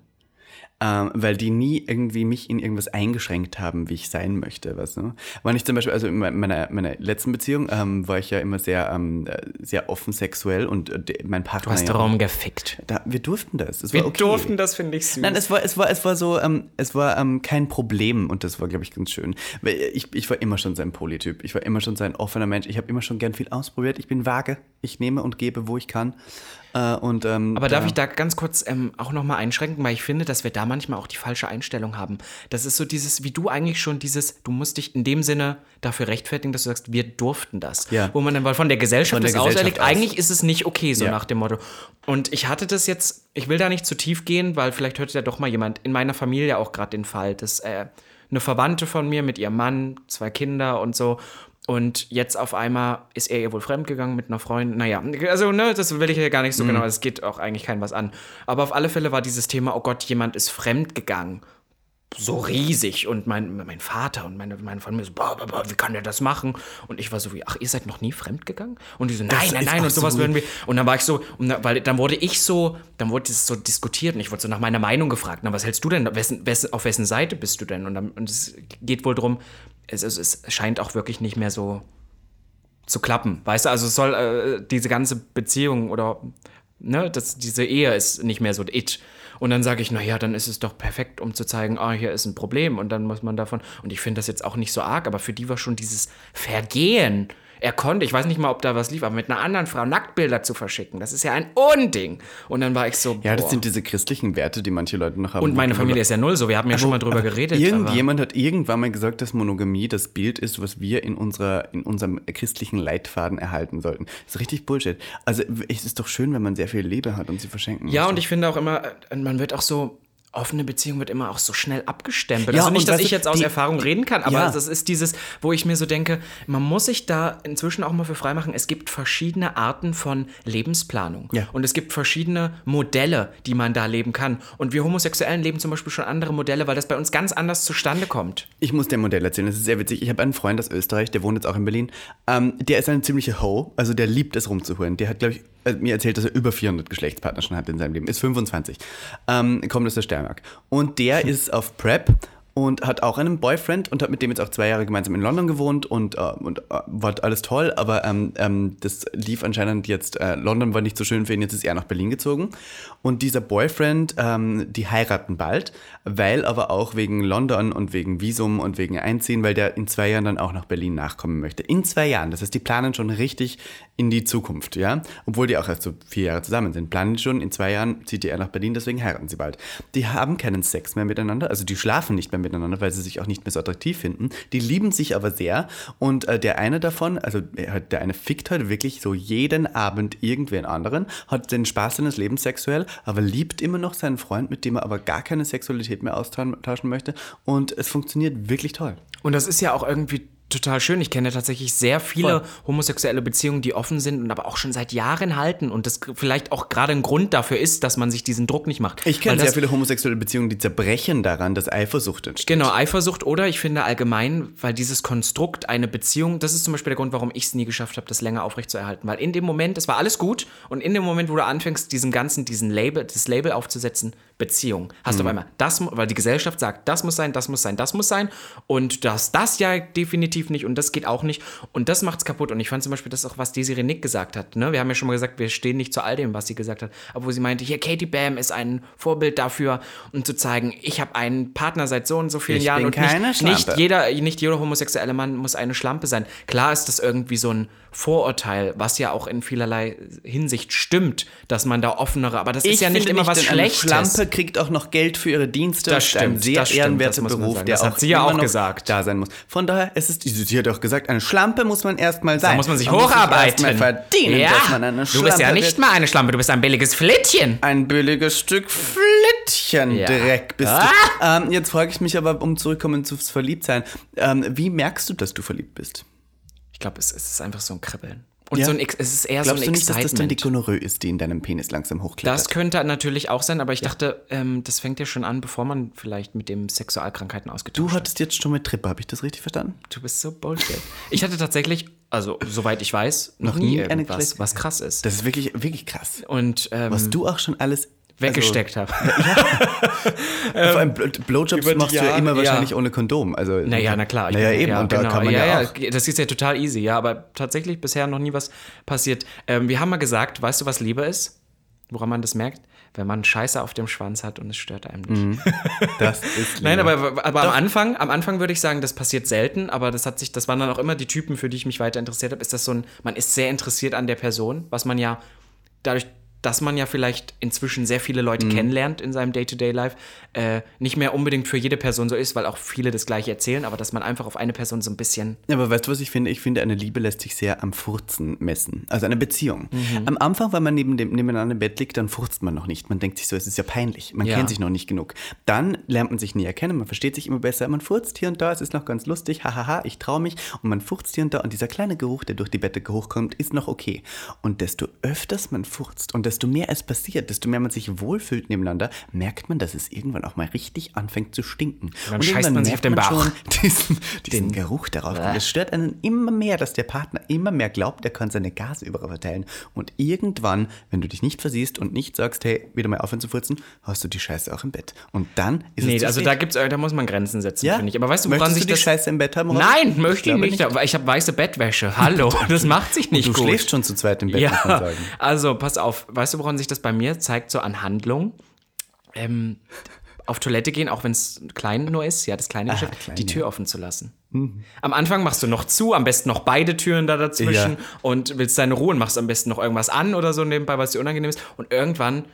Ähm, weil die nie irgendwie mich in irgendwas eingeschränkt haben, wie ich sein möchte, weißt du? War nicht zum Beispiel, also in me- meiner, meiner letzten Beziehung ähm, war ich ja immer sehr, ähm, äh, sehr offen sexuell und äh, mein Partner. Du hast ja, darum gefickt. da, wir durften das. Es Wir war okay. durften das, finde ich süß. Nein, es war, es war, es war so, ähm, es war ähm, kein Problem und das war, glaube ich, ganz schön. Weil ich, ich war immer schon sein Polytyp. Ich war immer schon sein offener Mensch. Ich habe immer schon gern viel ausprobiert. Ich bin vage. Ich nehme und gebe, wo ich kann. Äh, und, ähm, Aber darf ich da ganz kurz ähm, auch nochmal einschränken, weil ich finde, dass wir da manchmal auch die falsche Einstellung haben. Das ist so dieses, wie du eigentlich schon dieses, du musst dich in dem Sinne dafür rechtfertigen, dass du sagst, wir durften das. Ja. Wo man dann weil von der Gesellschaft Von der das auserlegt, aus. eigentlich ist es nicht okay, so Ja. nach dem Motto. Und ich hatte das jetzt, ich will da nicht zu tief gehen, weil vielleicht hört ja doch mal jemand in meiner Familie auch gerade den Fall, dass äh, eine Verwandte von mir mit ihrem Mann, zwei Kinder und so. Und jetzt auf einmal ist er ihr wohl fremdgegangen mit einer Freundin. Naja, also, ne, das will ich ja gar nicht so genau. Es geht auch eigentlich keinem was an. Aber auf alle Fälle war dieses Thema, oh Gott, jemand ist fremdgegangen. So riesig. Und mein, mein Vater und meine, meine Familie so, boah, boah, boah, wie kann der das machen? Und ich war so wie, ach, ihr seid noch nie fremdgegangen? Und die so, nein, nein, ist nein, auch und sowas so- würden wir. Und dann war ich so, und da, weil dann wurde ich so, dann wurde das so diskutiert und ich wurde so nach meiner Meinung gefragt. Na, was hältst du denn? Wessen, wessen, auf wessen Seite bist du denn? Und, dann, und es geht wohl drum, es, es, es scheint auch wirklich nicht mehr so zu klappen. Weißt du, also es soll äh, diese ganze Beziehung oder ne, das, diese Ehe ist nicht mehr so it. Und dann sage ich, naja, dann ist es doch perfekt, um zu zeigen, ah, hier ist ein Problem. Und dann muss man davon, und ich finde das jetzt auch nicht so arg, aber für die war schon dieses Vergehen. Er konnte, ich weiß nicht mal, ob da was lief, aber mit einer anderen Frau Nacktbilder zu verschicken, das ist ja ein Unding. Und dann war ich so, Ja, das boah. sind diese christlichen Werte, die manche Leute noch haben. und meine Familie ist ja null so, wir haben ja schon mal drüber geredet. aber- Irgendjemand hat irgendwann mal gesagt, dass Monogamie das Bild ist, was wir in, unserer, in unserem christlichen Leitfaden erhalten sollten. Das ist richtig Bullshit. Also es ist doch schön, wenn man sehr viel Liebe hat und sie verschenken Ja, muss. und ich finde auch immer, äh, man wird auch so, offene Beziehung wird immer auch so schnell abgestempelt. Ja, also nicht, dass ich jetzt aus die- Erfahrung reden kann, aber Ja. das ist dieses, wo ich mir so denke, man muss sich da inzwischen auch mal für freimachen. Es gibt verschiedene Arten von Lebensplanung. Ja. Und es gibt verschiedene Modelle, die man da leben kann. Und wir Homosexuellen leben zum Beispiel schon andere Modelle, weil das bei uns ganz anders zustande kommt. Ich muss dir ein Modell erzählen, das ist sehr witzig. Ich habe einen Freund aus Österreich, der wohnt jetzt auch in Berlin. Ähm, der ist ein ziemlicher Ho, also der liebt es rumzuholen. Der hat, glaube ich, mir erzählt, dass er über 400 Geschlechtspartner schon hat in seinem Leben, ist 25, ähm, kommt aus der Steiermark. Und der ist auf Prep und hat auch einen Boyfriend und hat mit dem jetzt auch zwei Jahre gemeinsam in London gewohnt und, äh, und äh, war alles toll, aber ähm, ähm, das lief anscheinend jetzt, äh, London war nicht so schön für ihn, jetzt ist er nach Berlin gezogen. Und dieser Boyfriend, ähm, die heiraten bald, weil aber auch wegen London und wegen Visum und wegen Einziehen, weil der in zwei Jahren dann auch nach Berlin nachkommen möchte. In zwei Jahren, das heißt, die planen schon richtig in die Zukunft, ja. Obwohl die auch erst so vier Jahre zusammen sind, planen die schon, in zwei Jahren zieht er nach Berlin, deswegen heiraten sie bald. Die haben keinen Sex mehr miteinander, also die schlafen nicht mehr miteinander, weil sie sich auch nicht mehr so attraktiv finden. Die lieben sich aber sehr und äh, der eine davon, also der eine fickt halt wirklich so jeden Abend irgendwen anderen, hat den Spaß seines Lebens sexuell, aber liebt immer noch seinen Freund, mit dem er aber gar keine Sexualität mehr austauschen möchte und es funktioniert wirklich toll. Und das ist ja auch irgendwie total schön. Ich kenne tatsächlich sehr viele Voll. homosexuelle Beziehungen, die offen sind und aber auch schon seit Jahren halten und das vielleicht auch gerade ein Grund dafür ist, dass man sich diesen Druck nicht macht. Ich kenne sehr viele homosexuelle Beziehungen, die zerbrechen daran, dass Eifersucht entsteht. Genau, Eifersucht oder ich finde allgemein, weil dieses Konstrukt, eine Beziehung, das ist zum Beispiel der Grund, warum ich es nie geschafft habe, das länger aufrechtzuerhalten. Weil in dem Moment, es war alles gut und in dem Moment, wo du anfängst, diesen ganzen, diesen Label, das Label aufzusetzen, Beziehung, hast du auf einmal das, weil die Gesellschaft sagt, das muss sein, das muss sein, das muss sein und das, das ja definitiv nicht und das geht auch nicht und das macht's kaputt. Und ich fand zum Beispiel das auch, was Desiree Nick gesagt hat. Ne? Wir haben ja schon mal gesagt, wir stehen nicht zu all dem, was sie gesagt hat, aber wo sie meinte, hier, Katie Bam ist ein Vorbild dafür, um zu zeigen, ich habe einen Partner seit so und so vielen Ich Jahren und nicht, nicht jeder, nicht jeder homosexuelle Mann muss eine Schlampe sein. Klar ist das irgendwie so ein Vorurteil, was ja auch in vielerlei Hinsicht stimmt, dass man da offenere, aber das ist ja nicht immer was Schlechtes. Schlampe kriegt auch noch Geld für ihre Dienste. Das ist ein stimmt, sehr das stimmt, ehrenwerter muss Beruf, der Das hat auch sie ja auch gesagt. da sein muss. Von daher, es ist, sie hat auch gesagt, eine Schlampe muss man erstmal sein. Da muss man sich Man sich hocharbeiten. erst mal verdienen, ja. dass man eine du bist ja Schlampe nicht wird. mal eine Schlampe, du bist ein billiges Flittchen. Ein billiges Stück Flittchen Ja. Dreck bist Ah. du. Ähm, jetzt frage ich mich aber, um zurückkommen zu Verliebtsein, ähm, wie merkst du, dass du verliebt bist? Ich glaube, es, es ist einfach so ein Kribbeln. Und Ja. so ein, es ist eher Glaubst so du ein nicht, dass das dann die. Gonorrhoe ist, die in deinem Penis langsam hochklettert? Das könnte natürlich auch sein, aber ich dachte, ähm, das fängt ja schon an, bevor man vielleicht mit dem Sexualkrankheiten ausgetauscht du hattest jetzt schon mit Trippe, habe ich das richtig verstanden? Du bist so Bullshit. Ich hatte tatsächlich, also soweit ich weiß, noch, Noch nie, nie irgendwas, was krass ist. Das ist wirklich, wirklich krass. Und ähm, Was du auch schon alles weggesteckt habe. Also, [LAUGHS] vor allem Bl- Blowjobs machst du ja immer wahrscheinlich ja. ohne Kondom. Also, Naja, na klar. Naja, bin- eben. und da genau. kann man ja, auch. Das ist ja total easy, ja. Aber tatsächlich bisher noch nie was passiert. Ähm, wir haben mal gesagt, weißt du, was Liebe ist? Woran man das merkt? Wenn man Scheiße auf dem Schwanz hat und es stört einem nicht. [LAUGHS] Das ist Nein, Liebe. aber, aber am Anfang, am Anfang würde ich sagen, das passiert selten, aber das hat sich, das waren dann auch immer die Typen, für die ich mich weiter interessiert habe. Ist das so ein, man ist sehr interessiert an der Person, was man ja dadurch, dass man ja vielleicht inzwischen sehr viele Leute Mhm. kennenlernt in seinem Day-to-Day-Life, äh, nicht mehr unbedingt für jede Person so ist, weil auch viele das gleiche erzählen, aber dass man einfach auf eine Person so ein bisschen Ja, aber weißt du, was ich finde? Ich finde, eine Liebe lässt sich sehr am Furzen messen. Also eine Beziehung. Mhm. Am Anfang, wenn man neben dem, nebeneinander im Bett liegt, dann furzt man noch nicht. Man denkt sich so, es ist ja peinlich. Man Ja. kennt sich noch nicht genug. Dann lernt man sich näher kennen, man versteht sich immer besser. Man furzt hier und da, es ist noch ganz lustig. Hahaha, ich traue mich. Und man furzt hier und da. Und dieser kleine Geruch, der durch die Bettdecke hochkommt, ist noch okay. Und desto öfters man furzt und desto mehr es passiert, desto mehr man sich wohlfühlt nebeneinander, merkt man, dass es irgendwann auch mal richtig anfängt zu stinken. dann und scheißt irgendwann man sich auf den Bauch. schon [LAUGHS] diesen, diesen Geruch darauf. kommt. Es stört einen immer mehr, dass der Partner immer mehr glaubt, er kann seine Gase überall verteilen. Und irgendwann, wenn du dich nicht versiehst und nicht sagst, hey, wieder mal aufhören zu furzen, hast du die Scheiße auch im Bett. Und dann ist Nee, es zu also da gibt's, äh, da muss man Grenzen setzen, ja? finde ich. Aber weißt du, woran Möchtest sich du die das Scheiße im Bett haben? Robin? Nein, möchte ich glaube nicht. Aber ich habe weiße Bettwäsche. Hallo, [LAUGHS] das macht sich nicht Du gut. schläfst schon zu zweit im Bett, muss man Ja, sagen. also pass auf. Weißt du, woran sich das bei mir zeigt? So an Handlung. Ähm, auf Toilette gehen, auch wenn es klein nur ist, ja, das kleine Geschäft, klein, die ja. Tür offen zu lassen. Am Anfang machst du noch zu, am besten noch beide Türen da dazwischen Ja. und willst deine Ruhe und machst am besten noch irgendwas an oder so nebenbei, was dir unangenehm ist. Und irgendwann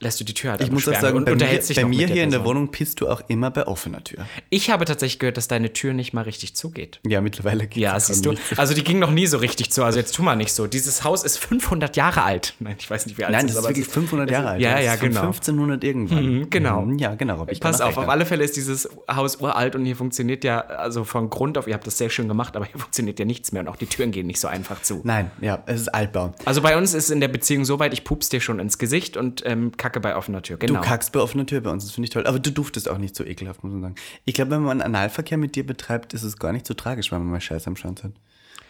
lässt du die Tür halt Ich muss sperren sagen, und bei mir, bei mir hier in der. Wohnung pisst du auch immer bei offener Tür. Ich habe tatsächlich gehört, dass deine Tür nicht mal richtig zugeht. Ja, mittlerweile geht's Ja, siehst du. nicht. Also die ging noch nie so richtig zu. Also jetzt tu mal nicht so. Dieses Haus ist 500 Jahre alt. [LAUGHS] Nein, ich weiß nicht, wie alt Nein, es das ist aber es wirklich 500 Jahre alt. Ja, Das ja, ist genau. 1500 irgendwann. Mhm, genau. Mhm, Ja, genau. Rob, ich kann Pass auf, auf alle Fälle ist dieses Haus uralt und hier funktioniert ja, also von Grund auf, ihr habt das sehr schön gemacht, aber hier [LAUGHS] funktioniert ja nichts mehr und auch die Türen gehen nicht so einfach zu. Nein, ja, es ist Altbau. Also bei uns ist in der Beziehung so weit, ich pups dir schon ins Gesicht und ähm, kacke bei offener Tür. Genau. Du kackst bei offener Tür bei uns, das finde ich toll. Aber du duftest auch nicht so ekelhaft, muss man sagen. Ich glaube, wenn man Analverkehr mit dir betreibt, ist es gar nicht so tragisch, weil man mal Scheiße am Schwanz hat.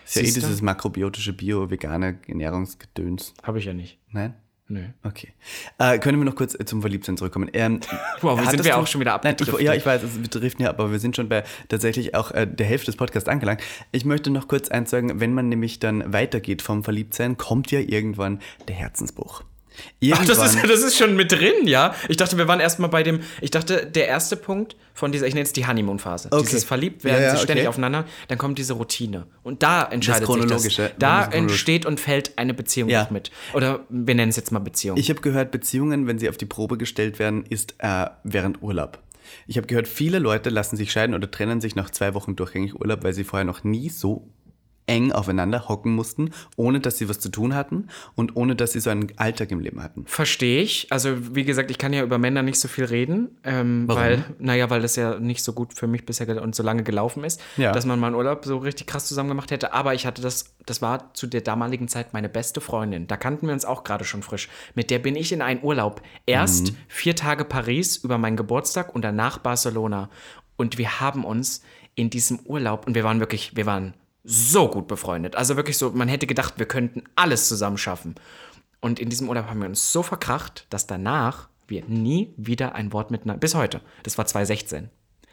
Ist ja eh dieses makrobiotische, bio-vegane Ernährungsgedöns. Habe ich ja nicht. Nein? Nö. Okay. Äh, können wir noch kurz äh, zum Verliebtsein zurückkommen? Ähm, [LAUGHS] Wow, sind wir du- auch schon wieder abgedriftet. ja, ich weiß, es- wir driften ja, ab, aber wir sind schon bei tatsächlich auch äh, der Hälfte des Podcasts angelangt. Ich möchte noch kurz eins sagen, wenn man nämlich dann weitergeht vom Verliebtsein, kommt ja irgendwann der Herzensbruch. Ach, Irgendwann, das ist, das ist schon mit drin, ja? Ich dachte, wir waren erstmal bei dem, ich dachte, der erste Punkt von dieser, ich nenne es die Honeymoon-Phase. Okay. Dieses verliebt werden, Ja, ja, sich ständig okay. aufeinander, dann kommt diese Routine. Und da entscheidet sich das. Chronologische. Da Das chronologisch. entsteht und fällt eine Beziehung Ja. mit. Oder wir nennen es jetzt mal Beziehung. Ich habe gehört, Beziehungen, wenn sie auf die Probe gestellt werden, ist äh, während Urlaub. Ich habe gehört, viele Leute lassen sich scheiden oder trennen sich nach zwei Wochen durchgängig Urlaub, weil sie vorher noch nie so eng aufeinander hocken mussten, ohne dass sie was zu tun hatten und ohne dass sie so einen Alltag im Leben hatten. Verstehe ich. Also, wie gesagt, ich kann ja über Männer nicht so viel reden, ähm, Warum? weil, naja, weil das ja nicht so gut für mich bisher und so lange gelaufen ist, Ja. dass man mal einen Urlaub so richtig krass zusammen gemacht hätte. Aber ich hatte das, das war zu der damaligen Zeit meine beste Freundin. Da kannten wir uns auch gerade schon frisch. Mit der bin ich in einen Urlaub. Erst Mhm. vier Tage Paris über meinen Geburtstag und danach Barcelona. Und wir haben uns in diesem Urlaub, und wir waren wirklich, wir waren so gut befreundet. Also wirklich so, man hätte gedacht, wir könnten alles zusammen schaffen. Und in diesem Urlaub haben wir uns so verkracht, dass danach wir nie wieder ein Wort miteinander, bis heute, das war 2016,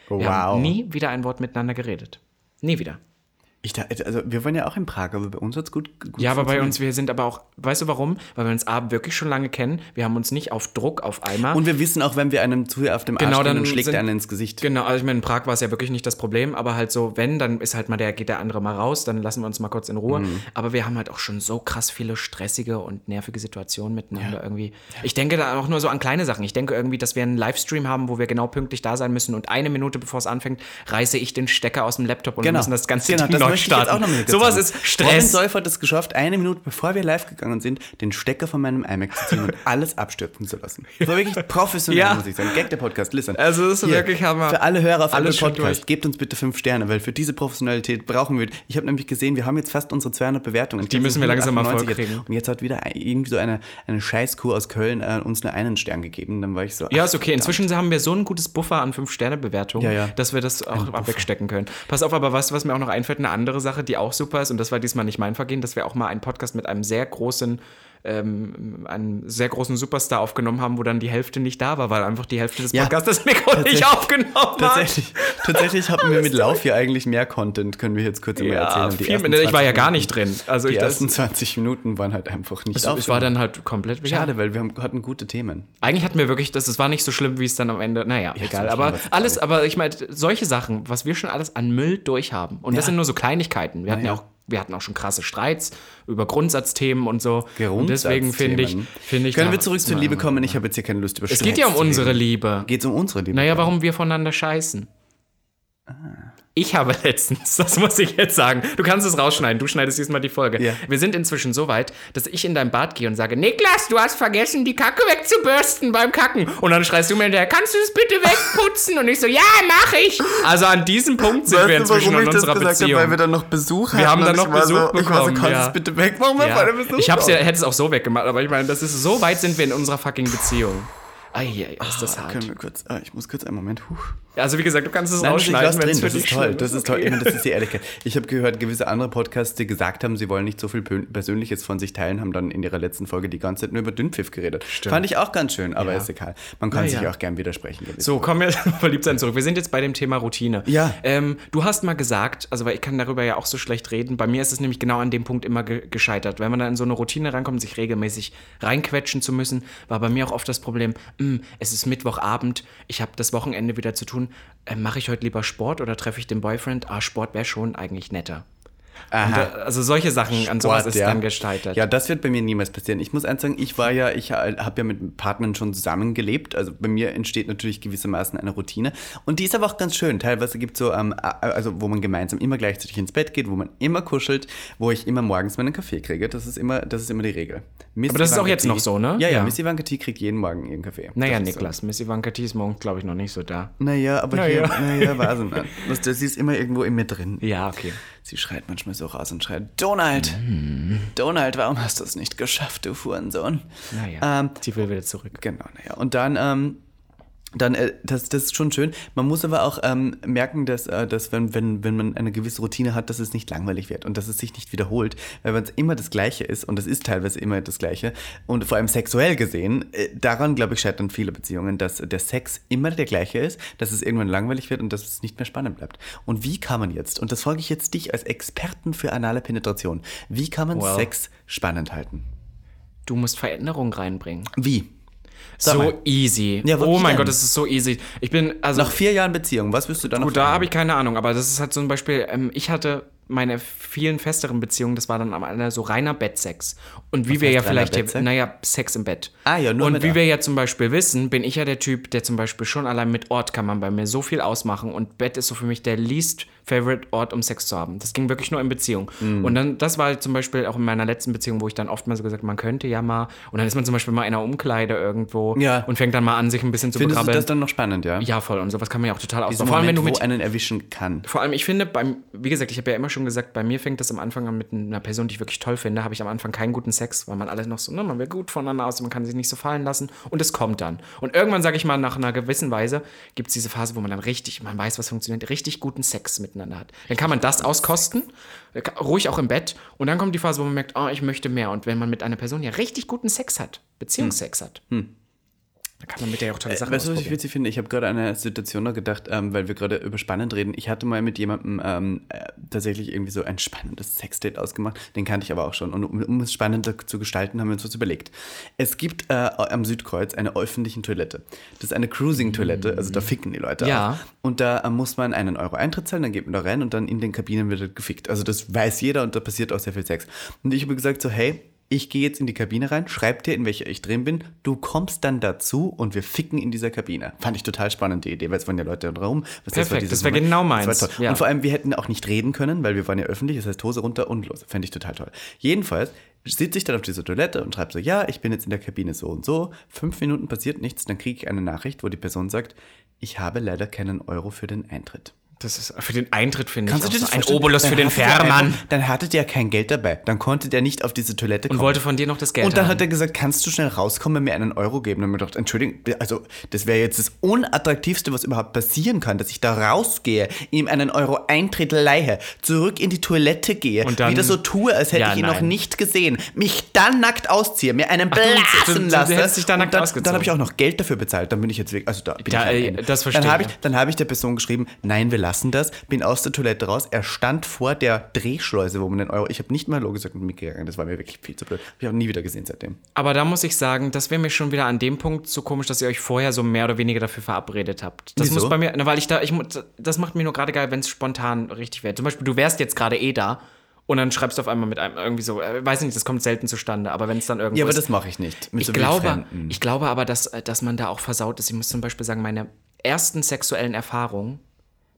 wir Wow. haben nie wieder ein Wort miteinander geredet. Nie wieder. Ich da, also wir waren ja auch in Prag, aber bei uns hat es gut, gut Ja, aber bei uns, wir sind aber auch, weißt du warum? Weil wir uns A, wirklich schon lange kennen. Wir haben uns nicht auf Druck auf einmal. Und wir wissen auch, wenn wir einem zu auf dem Arsch Genau, gehen, dann schlägt sind- er einen ins Gesicht. Genau, also ich meine, in Prag war es ja wirklich nicht das Problem, aber halt so, wenn, dann ist halt mal der, geht der andere mal raus, dann lassen wir uns mal kurz in Ruhe. Mhm. Aber wir haben halt auch schon so krass viele stressige und nervige Situationen miteinander irgendwie. Ich denke da auch nur so an kleine Sachen. Ich denke irgendwie, dass wir einen Livestream haben, wo wir genau pünktlich da sein müssen und eine Minute bevor es anfängt, reiße ich den Stecker aus dem Laptop und wir müssen das ganze genau, [LAUGHS] Ding das möchte ich jetzt auch noch Sowas ist Robin Stress. Seuf hat es geschafft, eine Minute bevor wir live gegangen sind, den Stecker von meinem iMac zu ziehen und [LAUGHS] alles abstürzen zu lassen. Das war wirklich professionell, Ja. muss ich sagen. Gag der Podcast, listen. Also, das ist wirklich Hammer. Für alle Hörer auf schon Podcast, durch. gebt uns bitte fünf Sterne, weil für diese Professionalität brauchen wir. Ich habe nämlich gesehen, wir haben jetzt fast unsere 200 Bewertungen. Die müssen wir langsam mal 198 voll kriegen. Und jetzt hat wieder irgendwie so eine, eine Scheißkuh aus Köln äh, uns nur einen Stern gegeben. Dann war ich so. Ja, ist okay. Inzwischen haben wir so ein gutes Buffer an 5-Sterne-Bewertungen, Ja, ja. dass wir das auch wegstecken können. Pass auf, aber du, was mir auch noch einfällt? Eine andere Sache, die auch super ist, und das war diesmal nicht mein Vergehen, dass wir auch mal einen Podcast mit einem sehr großen, ähm, einem sehr großen Superstar aufgenommen haben, wo dann die Hälfte nicht da war, weil einfach die Hälfte des Ja, Podcasts das Mikro nicht aufgenommen hat. Tatsächlich, tatsächlich haben wir mit Lauf hier eigentlich mehr Content, können wir jetzt kurz immer Ja, erzählen. Die viel, ich war 20 ja gar nicht drin. Also Die ich, ersten 20 Minuten waren halt einfach nicht es war dann halt komplett Schade, weil wir haben, hatten gute Themen. Eigentlich hatten wir wirklich, das, es war nicht so schlimm, wie es dann am Ende, naja, es egal. Aber alles, aber ich meine, solche Sachen, was wir schon alles an Müll durchhaben. Und das Ja. sind nur so Kleinigkeiten. Wir hatten ja ja. auch, wir hatten auch schon krasse Streits über Grundsatzthemen und so. Und deswegen finde ich, finde ich. Können wir zurück zur Liebe kommen? Ich habe jetzt hier keine Lust über Es geht ja um unsere Liebe. Geht es um unsere Liebe? Naja, warum wir voneinander scheißen. Ich habe [LAUGHS] letztens, das muss ich jetzt sagen, du kannst es rausschneiden, du schneidest diesmal die Folge. Ja. Wir sind inzwischen so weit, dass ich in dein Bad gehe und sage, Niklas, du hast vergessen, die Kacke wegzubürsten beim Kacken. Und dann schreist du mir hinterher, kannst du das bitte wegputzen? Und ich so, ja, mach ich. Also an diesem Punkt sind wir inzwischen in unserer Beziehung. weil wir dann noch Besuch Wir haben dann noch Besuch so, Ich war so, bekommen, kannst du ja. es bitte weg? Warum ja. Besuch Ich hab's ja, hätte es auch so weggemacht, aber ich meine, das ist so weit sind wir in unserer fucking Beziehung. Ei, ei, ist das hart. Können wir kurz, ah, ich muss kurz einen Moment. Huch. Also wie gesagt, du kannst es Nein, rausschneiden, wenn es für Das dich ist toll. Das ist toll. Das ist die Ehrlichkeit. Ich habe gehört, gewisse andere Podcasts, die gesagt haben, sie wollen nicht so viel Persönliches von sich teilen, haben dann in ihrer letzten Folge die ganze Zeit nur über Dünnpfiff geredet. Fand ich auch ganz schön, aber Ja. ist egal. Man kann Ja, sich ja. auch gern widersprechen. So, kommen wir [LAUGHS] verliebt sein zurück. Wir sind jetzt bei dem Thema Routine. Ja. Ähm, du hast mal gesagt, also weil ich kann darüber ja auch so schlecht reden, bei mir ist es nämlich genau an dem Punkt immer ge gescheitert. Wenn man dann in so eine Routine reinkommt, sich regelmäßig reinquetschen zu müssen, war bei mir auch oft das Problem, "Hm, es ist Mittwochabend, ich habe das Wochenende wieder zu tun, äh, mache ich heute lieber Sport oder treffe ich den Boyfriend? Ah, Sport wäre schon eigentlich netter. Und, äh, also solche Sachen, an sowas ist ja. dann gescheitert. Ja, das wird bei mir niemals passieren. Ich muss eins sagen, ich war ja, ich habe ja mit Partnern schon zusammengelebt. Also bei mir entsteht natürlich gewissermaßen eine Routine. Und die ist aber auch ganz schön. Teilweise gibt es so, ähm, also wo man gemeinsam immer gleichzeitig ins Bett geht, wo man immer kuschelt, wo ich immer morgens meinen Kaffee kriege. Das ist immer, das ist immer die Regel. Miss Aber das ist auch Ivanka jetzt T- noch so, ne? Ja, ja, Ja. Miss Ivanka T kriegt jeden Morgen ihren Kaffee. naja, Das ist so. Niklas, Miss Ivanka T ist morgen, glaube ich, noch nicht so da. Naja, aber Naja. hier, naja, war sie mal. Das, ist immer irgendwo in mir drin. Ja, okay. Sie schreit manchmal so raus und schreit, Donald, Donald, warum hast du es nicht geschafft, du Hurensohn? Naja, Ähm, die will wieder zurück. Genau, naja. Und dann, ähm, dann, äh, das, das ist schon schön. Man muss aber auch ähm, merken, dass, äh, dass wenn, wenn, wenn man eine gewisse Routine hat, dass es nicht langweilig wird und dass es sich nicht wiederholt, weil wenn es immer das Gleiche ist und es ist teilweise immer das Gleiche und vor allem sexuell gesehen, äh, daran, glaube ich, scheitern viele Beziehungen, dass der Sex immer der gleiche ist, dass es irgendwann langweilig wird und dass es nicht mehr spannend bleibt. Und wie kann man jetzt, und das frage ich jetzt dich als Experten für anale Penetration, wie kann man Well. Sex spannend halten? Du musst Veränderung reinbringen. Wie? Sag so mal. easy. Ja, oh mein denn? Gott, das ist so easy. Ich bin, also. Nach vier Jahren Beziehung, was wirst du dann noch Gut, da habe ich keine Ahnung, aber das ist halt zum Beispiel, ähm, ich hatte meine vielen festeren Beziehungen, das war dann am Ende so reiner Bettsex. Und wie wir heißt ja vielleicht, hier, naja, Sex im Bett. Ah, ja, nur Und wie A. wir ja zum Beispiel wissen, bin ich ja der Typ, der zum Beispiel schon allein mit Ort kann man bei mir so viel ausmachen und Bett ist so für mich der least favorite Ort, um Sex zu haben. Das ging wirklich nur in Beziehung. Mhm. Und dann, das war halt zum Beispiel auch in meiner letzten Beziehung, wo ich dann oft mal so gesagt, man könnte ja mal, und dann ist man zum Beispiel mal in einer Umkleide irgendwo Ja. und fängt dann mal an, sich ein bisschen zu Findest begrabbeln. das dann noch spannend, ja? ja, voll. Und sowas kann man ja auch total ausmachen. Vor allem, wenn du wo mit einen erwischen kann. vor allem, ich finde, beim, wie gesagt, ich habe ja immer schon gesagt, bei mir fängt das am Anfang an mit einer Person, die ich wirklich toll finde, habe ich am Anfang keinen guten Sex, weil man alles noch so, ne, man will gut voneinander aus, man kann sich nicht so fallen lassen und es kommt dann. Und irgendwann, sage ich mal, nach einer gewissen Weise gibt es diese Phase, wo man dann richtig, man weiß, was funktioniert, richtig guten Sex miteinander hat. Dann kann man das auskosten, ruhig auch im Bett und dann kommt die Phase, wo man merkt, oh, ich möchte mehr. Und wenn man mit einer Person ja richtig guten Sex hat, Beziehungssex hat, dann kann man mit der auch tolle Sachen Weißt du, was ich witzig finde? Ich habe gerade an eine Situation noch gedacht, ähm, weil wir gerade über spannend reden. Ich hatte mal mit jemandem ähm, äh, tatsächlich irgendwie so ein spannendes Sexdate ausgemacht. Den kannte ich aber auch schon. Und um, um es spannender zu gestalten, haben wir uns was überlegt. Es gibt äh, am Südkreuz eine öffentliche Toilette. Das ist eine Cruising-Toilette, also da ficken die Leute Ja. auch. Und da äh, muss man einen Euro Eintritt zahlen, dann geht man da rein und dann in den Kabinen wird gefickt. Also das weiß jeder und da passiert auch sehr viel Sex. Und ich habe gesagt so, hey, ich gehe jetzt in die Kabine rein, schreib dir, in welcher ich drin bin, du kommst dann dazu und wir ficken in dieser Kabine. Fand ich total spannend, die Idee, weil es waren ja Leute rum. Was Perfekt, das genau Das war meins, toll. ja. Und vor allem, wir hätten auch nicht reden können, weil wir waren ja öffentlich, das heißt Hose runter und los. Fände ich total toll. Jedenfalls sitze ich dann auf dieser Toilette und schreibe so, ja, ich bin jetzt in der Kabine so und so. Fünf Minuten passiert nichts, dann kriege ich eine Nachricht, wo die Person sagt, ich habe leider keinen Euro für den Eintritt. Das ist für den Eintritt, finde ich, Kannst du dir so ein? Obolus für den Fährmann. Dann hatte der kein Geld dabei. Dann konnte der nicht auf diese Toilette kommen. Und wollte von dir noch das Geld Und dann haben. hat er gesagt, kannst du schnell rauskommen und mir einen Euro geben? Und dann habe ich gedacht, Entschuldigung, also das wäre jetzt das Unattraktivste, was überhaupt passieren kann, dass ich da rausgehe, ihm einen Euro Eintritt leihe, zurück in die Toilette gehe, Und dann- wieder so tue, als hätte Ja, ich ihn noch nein. nicht gesehen, mich dann nackt ausziehe, mir einen du- blasen du- du lasse. hättest dich da nackt und dann, ausgezogen. dann habe ich auch noch Geld dafür bezahlt. Dann bin ich jetzt weg. Also da bin Da, ich äh, das verstehe Dann habe ich, ich, dann habe ich der Person geschrieben, nein, wir lassen das. Bin aus der Toilette raus. Er stand vor der Drehschleuse, wo man den Euro. Ich habe nicht mal Hallo gesagt und mitgegangen. Das war mir wirklich viel zu blöd. Habe ich auch nie wieder gesehen seitdem. Aber da muss ich sagen, das wäre mir schon wieder an dem Punkt so komisch, dass ihr euch vorher so mehr oder weniger dafür verabredet habt. Das Wieso? muss bei mir, na, weil ich da, ich, das macht mir nur gerade geil, wenn es spontan richtig wäre. Zum Beispiel, du wärst jetzt gerade eh da und dann schreibst du auf einmal mit einem irgendwie so, äh, weiß nicht, das kommt selten zustande, aber wenn es dann irgendwo Ja, aber das mache ich nicht. Mit ich so glaube, ich glaube aber, dass, äh, dass man da auch versaut ist. Ich muss zum Beispiel sagen, meine ersten sexuellen Erfahrungen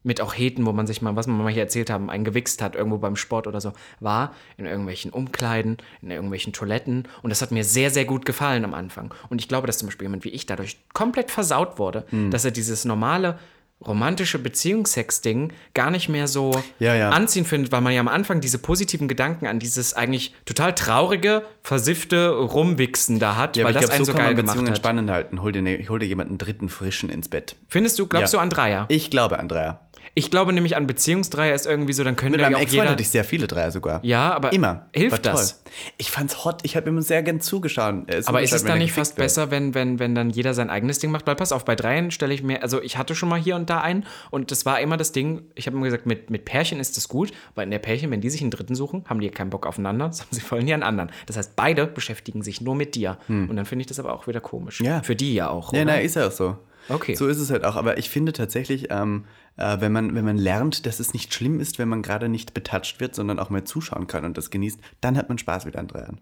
mit auch Heten, wo man sich mal, was man mal hier erzählt haben, einen gewichst hat, irgendwo beim Sport oder so, war in irgendwelchen Umkleiden, in irgendwelchen Toiletten. Und das hat mir sehr, sehr gut gefallen am Anfang. Und ich glaube, dass zum Beispiel jemand wie ich dadurch komplett versaut wurde, Hm. dass er dieses normale romantische Beziehungssex-Ding gar nicht mehr so Ja, ja. anziehend findet, weil man ja am Anfang diese positiven Gedanken an dieses eigentlich total traurige, versiffte Rumwichsen da hat, Ja, weil das ich einen so so geil gemacht Beziehungen hat. spannend halten. Hol dir, ne, hol dir jemanden dritten Frischen ins Bett. Findest du, glaubst du an Dreier? Ich glaube an Dreier. Ich glaube nämlich an Beziehungsdreier ist irgendwie so, dann können Mit ja meinem auch Ex-Freund jeder... hatte ich sehr viele Dreier sogar. Ja, aber Immer. hilft das? Ich fand's hot. Ich habe immer sehr gern zugeschaut. äh, Aber ist es wenn dann nicht fast wird. besser, wenn, wenn, wenn dann jeder sein eigenes Ding macht? Weil pass auf, bei Dreien stelle ich mir, also ich hatte schon mal hier und da einen und das war immer das Ding, ich habe immer gesagt, mit, mit Pärchen ist das gut, weil in der Pärchen, wenn die sich einen Dritten suchen, haben die ja keinen Bock aufeinander, [LAUGHS] sondern sie wollen ja einen anderen. Das heißt, beide beschäftigen sich nur mit dir. Und dann finde ich das aber auch wieder komisch. Hm. Ja. Für die ja auch. Ja, oder? na, ist ja auch so. Okay. So ist es halt auch. Aber ich finde tatsächlich, ähm, äh, wenn, man, wenn man lernt, dass es nicht schlimm ist, wenn man gerade nicht betatscht wird, sondern auch mal zuschauen kann und das genießt, dann hat man Spaß wieder an Dreiern.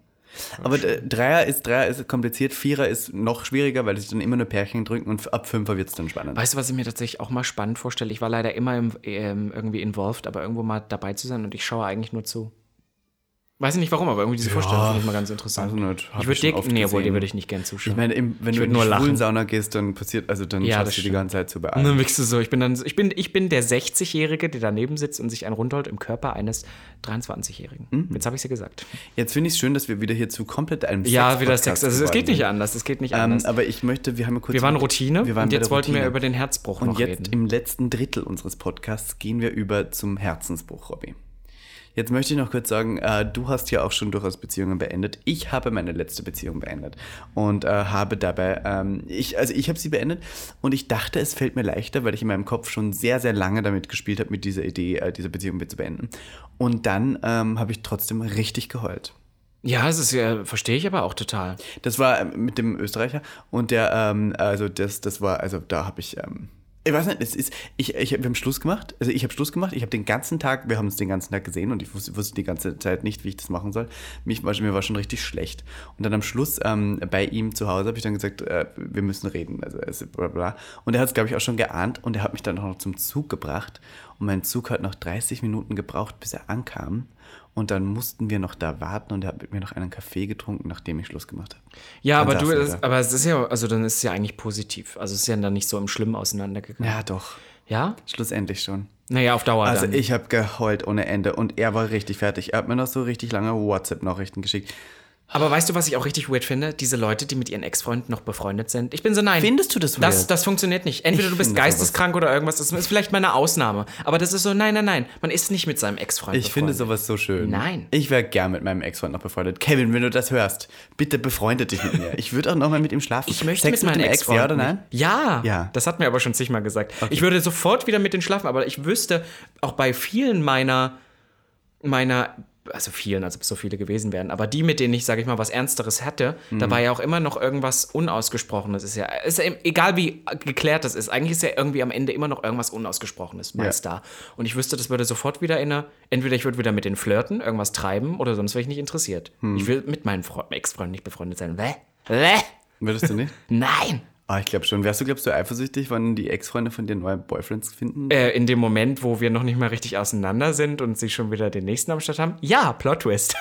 Aber äh, Dreier ist, Dreier ist kompliziert, Vierer ist noch schwieriger, weil sich dann immer nur Pärchen drücken und ab Fünfer wird es dann spannend. Weißt du, was ich mir tatsächlich auch mal spannend vorstelle? Ich war leider immer im, ähm, irgendwie involved, aber irgendwo mal dabei zu sein und ich schaue eigentlich nur zu. Weiß ich nicht warum, aber irgendwie diese Vorstellung finde ich mal ganz interessant. Also nicht, ich würde dir, nee, gesehen. dir würde ich nicht gern zuschauen. Ich meine, wenn Ich du in die nur lachen. Schwulensauna gehst, dann passiert, also dann Ja, das schaust du die ganze Zeit zu Und beatmen. dann wirkst du so, ich bin dann, ich bin, ich bin der 60-Jährige, der daneben sitzt und sich einen rundholt im Körper eines 23-Jährigen. Mhm. Jetzt habe ich es ja gesagt. Jetzt finde ich es schön, dass wir wieder hier zu komplett einem Ja, wieder Sex. Also es geht nicht anders. Es geht nicht. Ähm, anders. aber ich möchte, wir haben ja kurz. wir waren Routine wir waren und jetzt wollten wir über den Herzbruch Und noch jetzt reden. im letzten Drittel unseres Podcasts gehen wir über zum Herzensbruch, Robby. Jetzt möchte ich noch kurz sagen, äh, du hast ja auch schon durchaus Beziehungen beendet. Ich habe meine letzte Beziehung beendet und äh, habe dabei, ähm, ich, also ich habe sie beendet und ich dachte, es fällt mir leichter, weil ich in meinem Kopf schon sehr, sehr lange damit gespielt habe, mit dieser Idee, äh, diese Beziehung zu beenden. Und dann ähm, habe ich trotzdem richtig geheult. Ja, das ist ja, verstehe ich aber auch total. Das war ähm, mit dem Österreicher und der, ähm, also das, das war, also da habe ich, ähm, ich weiß nicht, es ist, ich, ich, wir haben Schluss gemacht, also ich habe Schluss gemacht, ich habe den ganzen Tag, wir haben uns den ganzen Tag gesehen und ich wusste, wusste die ganze Zeit nicht, wie ich das machen soll. Mich, mir war schon richtig schlecht. Und dann am Schluss ähm, bei ihm zu Hause habe ich dann gesagt, äh, wir müssen reden, also bla bla. Und er hat es, glaube ich, auch schon geahnt und er hat mich dann auch noch zum Zug gebracht und mein Zug hat noch 30 Minuten gebraucht, bis er ankam. Und dann mussten wir noch da warten und er hat mit mir noch einen Kaffee getrunken, nachdem ich Schluss gemacht habe. Ja, Dann aber du, da. aber es ist ja, also dann ist es ja eigentlich positiv. Also es ist ja dann nicht so im Schlimmen auseinandergegangen. Ja, doch. Ja? Schlussendlich schon. Naja, auf Dauer Also dann. ich habe geheult ohne Ende und er war richtig fertig. Er hat mir noch so richtig lange WhatsApp-Nachrichten geschickt. Aber weißt du, was ich auch richtig weird finde? Diese Leute, die mit ihren Ex-Freunden noch befreundet sind. Ich bin so, nein. Findest du das Das, weird? das funktioniert nicht. Entweder Ich du bist finde sowas- geisteskrank oder irgendwas. Das ist vielleicht mal eine Ausnahme. Aber das ist so, nein, nein, nein. Man ist nicht mit seinem Ex-Freund Ich finde befreundet. sowas so schön. Nein. Ich wäre gern mit meinem Ex-Freund noch befreundet. Kevin, wenn du das hörst, bitte befreunde dich mit mir. Ich würde auch noch mal mit ihm schlafen. Ich möchte Sex mit meinem Ex, ja oder nein? Ja, Ja. das hat mir aber schon zigmal gesagt. Ich würde sofort wieder mit denen schlafen, aber ich wüsste auch bei vielen meiner, meiner, also vielen, als ob es so viele gewesen wären, aber die, mit denen ich, sage ich mal, was Ernsteres hatte, Mhm. da war ja auch immer noch irgendwas Unausgesprochenes. Ist ja, ist ja egal wie geklärt das ist, eigentlich ist ja irgendwie am Ende immer noch irgendwas Unausgesprochenes meist da. Und ich wüsste, das würde sofort wieder in eine, entweder ich würde wieder mit denen flirten, irgendwas treiben oder sonst wäre ich nicht interessiert. Hm. Ich will mit meinen Fre- Ex-Freunden nicht befreundet sein. Bäh. Bäh. Würdest du nicht? [LAUGHS] Nein! Ah, ich glaube schon. Wärst du, glaubst du, eifersüchtig, wann die Ex-Freunde von dir neue Boyfriends finden? Äh, in dem Moment, wo wir noch nicht mal richtig auseinander sind und sie schon wieder den nächsten am Start haben? Ja, Plot Twist.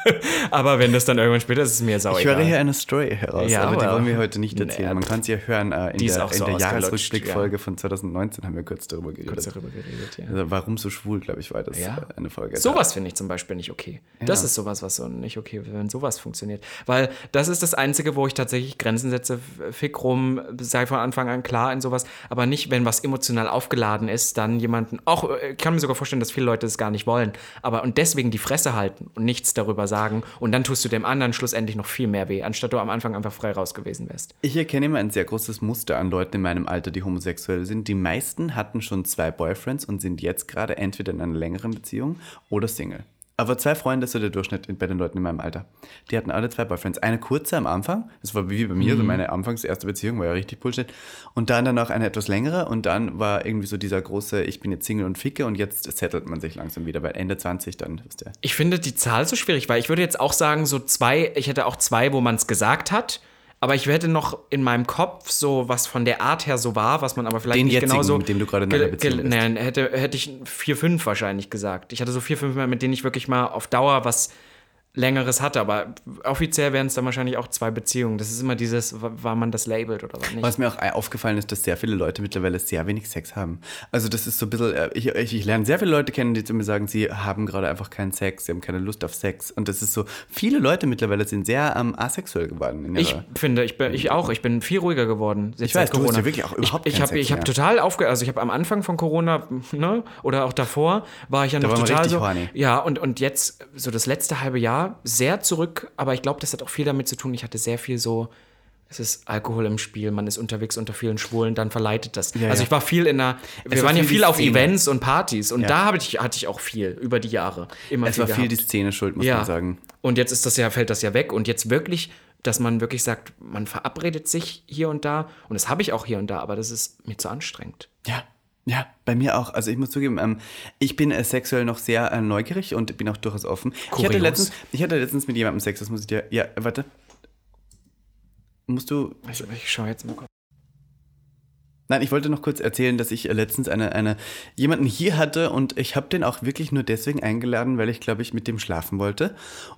[LAUGHS] aber wenn das dann irgendwann später ist, ist es mir sau ich höre hier eine Story heraus, Ja, aber die aber- wollen wir heute nicht erzählen. Nee, Man kann sie ja hören äh, in die der, so der Jahresrückblickfolge von 2019 haben wir kurz darüber geredet. Kurz darüber geredet, ja. Also, warum so schwul, glaube ich, war das Ja. äh, eine Folge. Sowas finde ich zum Beispiel nicht okay. Das ist sowas, was so nicht okay, wenn sowas funktioniert. Weil das ist das Einzige, wo ich tatsächlich Grenzen setze. Fick rum, sei von Anfang an klar in sowas. Aber nicht, wenn was emotional aufgeladen ist, dann jemanden. Auch, äh, ich kann mir sogar vorstellen, dass viele Leute es gar nicht wollen. Aber und deswegen die Fresse halten und nichts darüber sagen. Und dann tust du dem anderen schlussendlich noch viel mehr weh, anstatt du am Anfang einfach frei raus gewesen wärst. Ich erkenne immer ein sehr großes Muster an Leuten in meinem Alter, die homosexuell sind. Die meisten hatten schon zwei Boyfriends und sind jetzt gerade entweder in einer längeren Beziehung oder Single. Aber zwei Freunde ist so der Durchschnitt bei den Leuten in meinem Alter. Die hatten alle zwei Boyfriends. Eine kurze am Anfang, das war wie bei mir, Mhm. so meine anfangs erste Beziehung, war ja richtig Bullshit. Und dann danach eine etwas längere und dann war irgendwie so dieser große, ich bin jetzt Single und ficke und jetzt settelt man sich langsam wieder, weil Ende 20 dann ist der. Ich finde die Zahl so schwierig, weil ich würde jetzt auch sagen, so zwei, ich hätte auch zwei, wo man es gesagt hat. Aber ich hätte noch in meinem Kopf so, was von der Art her so war, was man aber vielleicht Den nicht jetzigen, genauso. mit dem du gerade in einer Beziehung bist. Nein, hätte, hätte ich vier, fünf wahrscheinlich gesagt. Ich hatte so vier, fünf Mal, mit denen ich wirklich mal auf Dauer was Längeres hatte. Aber offiziell wären es dann wahrscheinlich auch zwei Beziehungen. Das ist immer dieses, wa- war man das labelt oder war nicht. Was mir auch aufgefallen ist, dass sehr viele Leute mittlerweile sehr wenig Sex haben. Also das ist so ein bisschen, äh, ich, ich, ich lerne sehr viele Leute kennen, die zu mir sagen, sie haben gerade einfach keinen Sex, sie haben keine Lust auf Sex. Und das ist so, viele Leute mittlerweile sind sehr ähm, asexuell geworden. In Ich finde, ich bin ich auch, ich bin viel ruhiger geworden. Ich weiß, seit du hast ja wirklich auch überhaupt Ich, ich habe hab total aufge also ich habe am Anfang von Corona, ne, oder auch davor, war ich ja noch war man total richtig so. horny. Ja, und, und jetzt so das letzte halbe Jahr sehr zurück, aber ich glaube, das hat auch viel damit zu tun, ich hatte sehr viel so es ist Alkohol im Spiel, man ist unterwegs unter vielen Schwulen, dann verleitet das. Ja, also ja. ich war viel in einer, wir war waren ja viel die viel auf Szene. Events und Partys und Ja. da hatte ich, hatte ich auch viel über die Jahre. Immer es war viel gehabt. die Szene schuld, muss Ja. man sagen. Und jetzt ist das ja, fällt das ja weg. Und jetzt wirklich, dass man wirklich sagt, man verabredet sich hier und da. Und das habe ich auch hier und da, aber das ist mir zu anstrengend. Ja. Ja, bei mir auch. Also ich muss zugeben, ähm, ich bin äh, sexuell noch sehr äh, neugierig und bin auch durchaus offen. Ich hatte, letztens, ich hatte letztens mit jemandem Sex, das muss ich dir. Ja, warte. Musst du. Ich, ich schaue jetzt mal kurz. Nein, ich wollte noch kurz erzählen, dass ich äh, letztens eine, eine, jemanden hier hatte und ich habe den auch wirklich nur deswegen eingeladen, weil ich, glaube ich, mit dem schlafen wollte.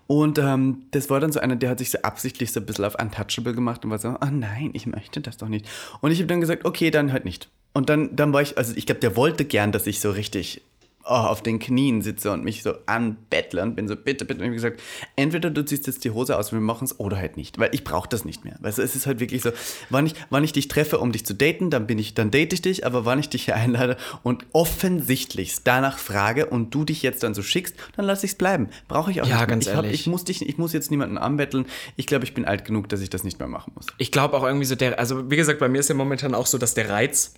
Und ähm, das war dann so einer, der hat sich so absichtlich so ein bisschen auf Untouchable gemacht und war so, oh nein, ich möchte das doch nicht. Und ich habe dann gesagt, okay, dann halt nicht. Und dann, dann war ich, also ich glaube, der wollte gern, dass ich so richtig oh, auf den Knien sitze und mich so anbettle und bin so, bitte, bitte. Und ich habe gesagt, entweder du ziehst jetzt die Hose aus und wir machen es oder halt nicht, weil ich brauche das nicht mehr. Weißt du, es ist halt wirklich so, wann ich, wann ich dich treffe, um dich zu daten, dann bin ich, dann date ich dich, aber wann ich dich hier einlade und offensichtlich danach frage und du dich jetzt dann so schickst, dann lasse ich es bleiben. Brauche ich auch Ja, nicht mehr. ganz ich, hab, ehrlich. ich, muss dich, ich muss jetzt niemanden anbetteln. Ich glaube, ich bin alt genug, dass ich das nicht mehr machen muss. Ich glaube auch irgendwie so der, also wie gesagt, bei mir ist ja momentan auch so, dass der Reiz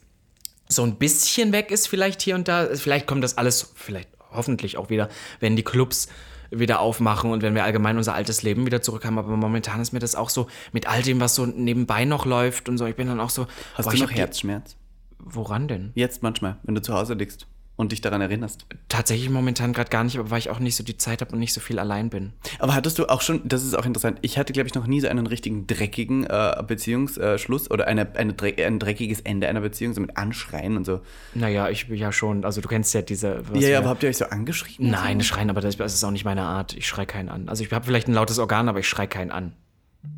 so ein bisschen weg ist, vielleicht hier und da. Vielleicht kommt das alles, vielleicht hoffentlich auch wieder, wenn die Clubs wieder aufmachen und wenn wir allgemein unser altes Leben wieder zurück haben. Aber momentan ist mir das auch so mit all dem, was so nebenbei noch läuft und so. Ich bin dann auch so. Hast boah, du noch Herzschmerz? Woran denn? Jetzt manchmal, wenn du zu Hause liegst und dich daran erinnerst. Tatsächlich momentan gerade gar nicht, aber weil ich auch nicht so die Zeit habe und nicht so viel allein bin. Aber hattest du auch schon, das ist auch interessant, ich hatte, glaube ich, noch nie so einen richtigen dreckigen äh, Beziehungsschluss oder eine, eine, ein dreckiges Ende einer Beziehung, so mit Anschreien und so. Naja, ich bin ja schon, also du kennst ja diese. Ja, ja, aber habt ihr euch so angeschrien? Nein, das Schreien, aber das, ist auch nicht meine Art. Ich schrei keinen an. Also ich habe vielleicht ein lautes Organ, aber ich schrei keinen an.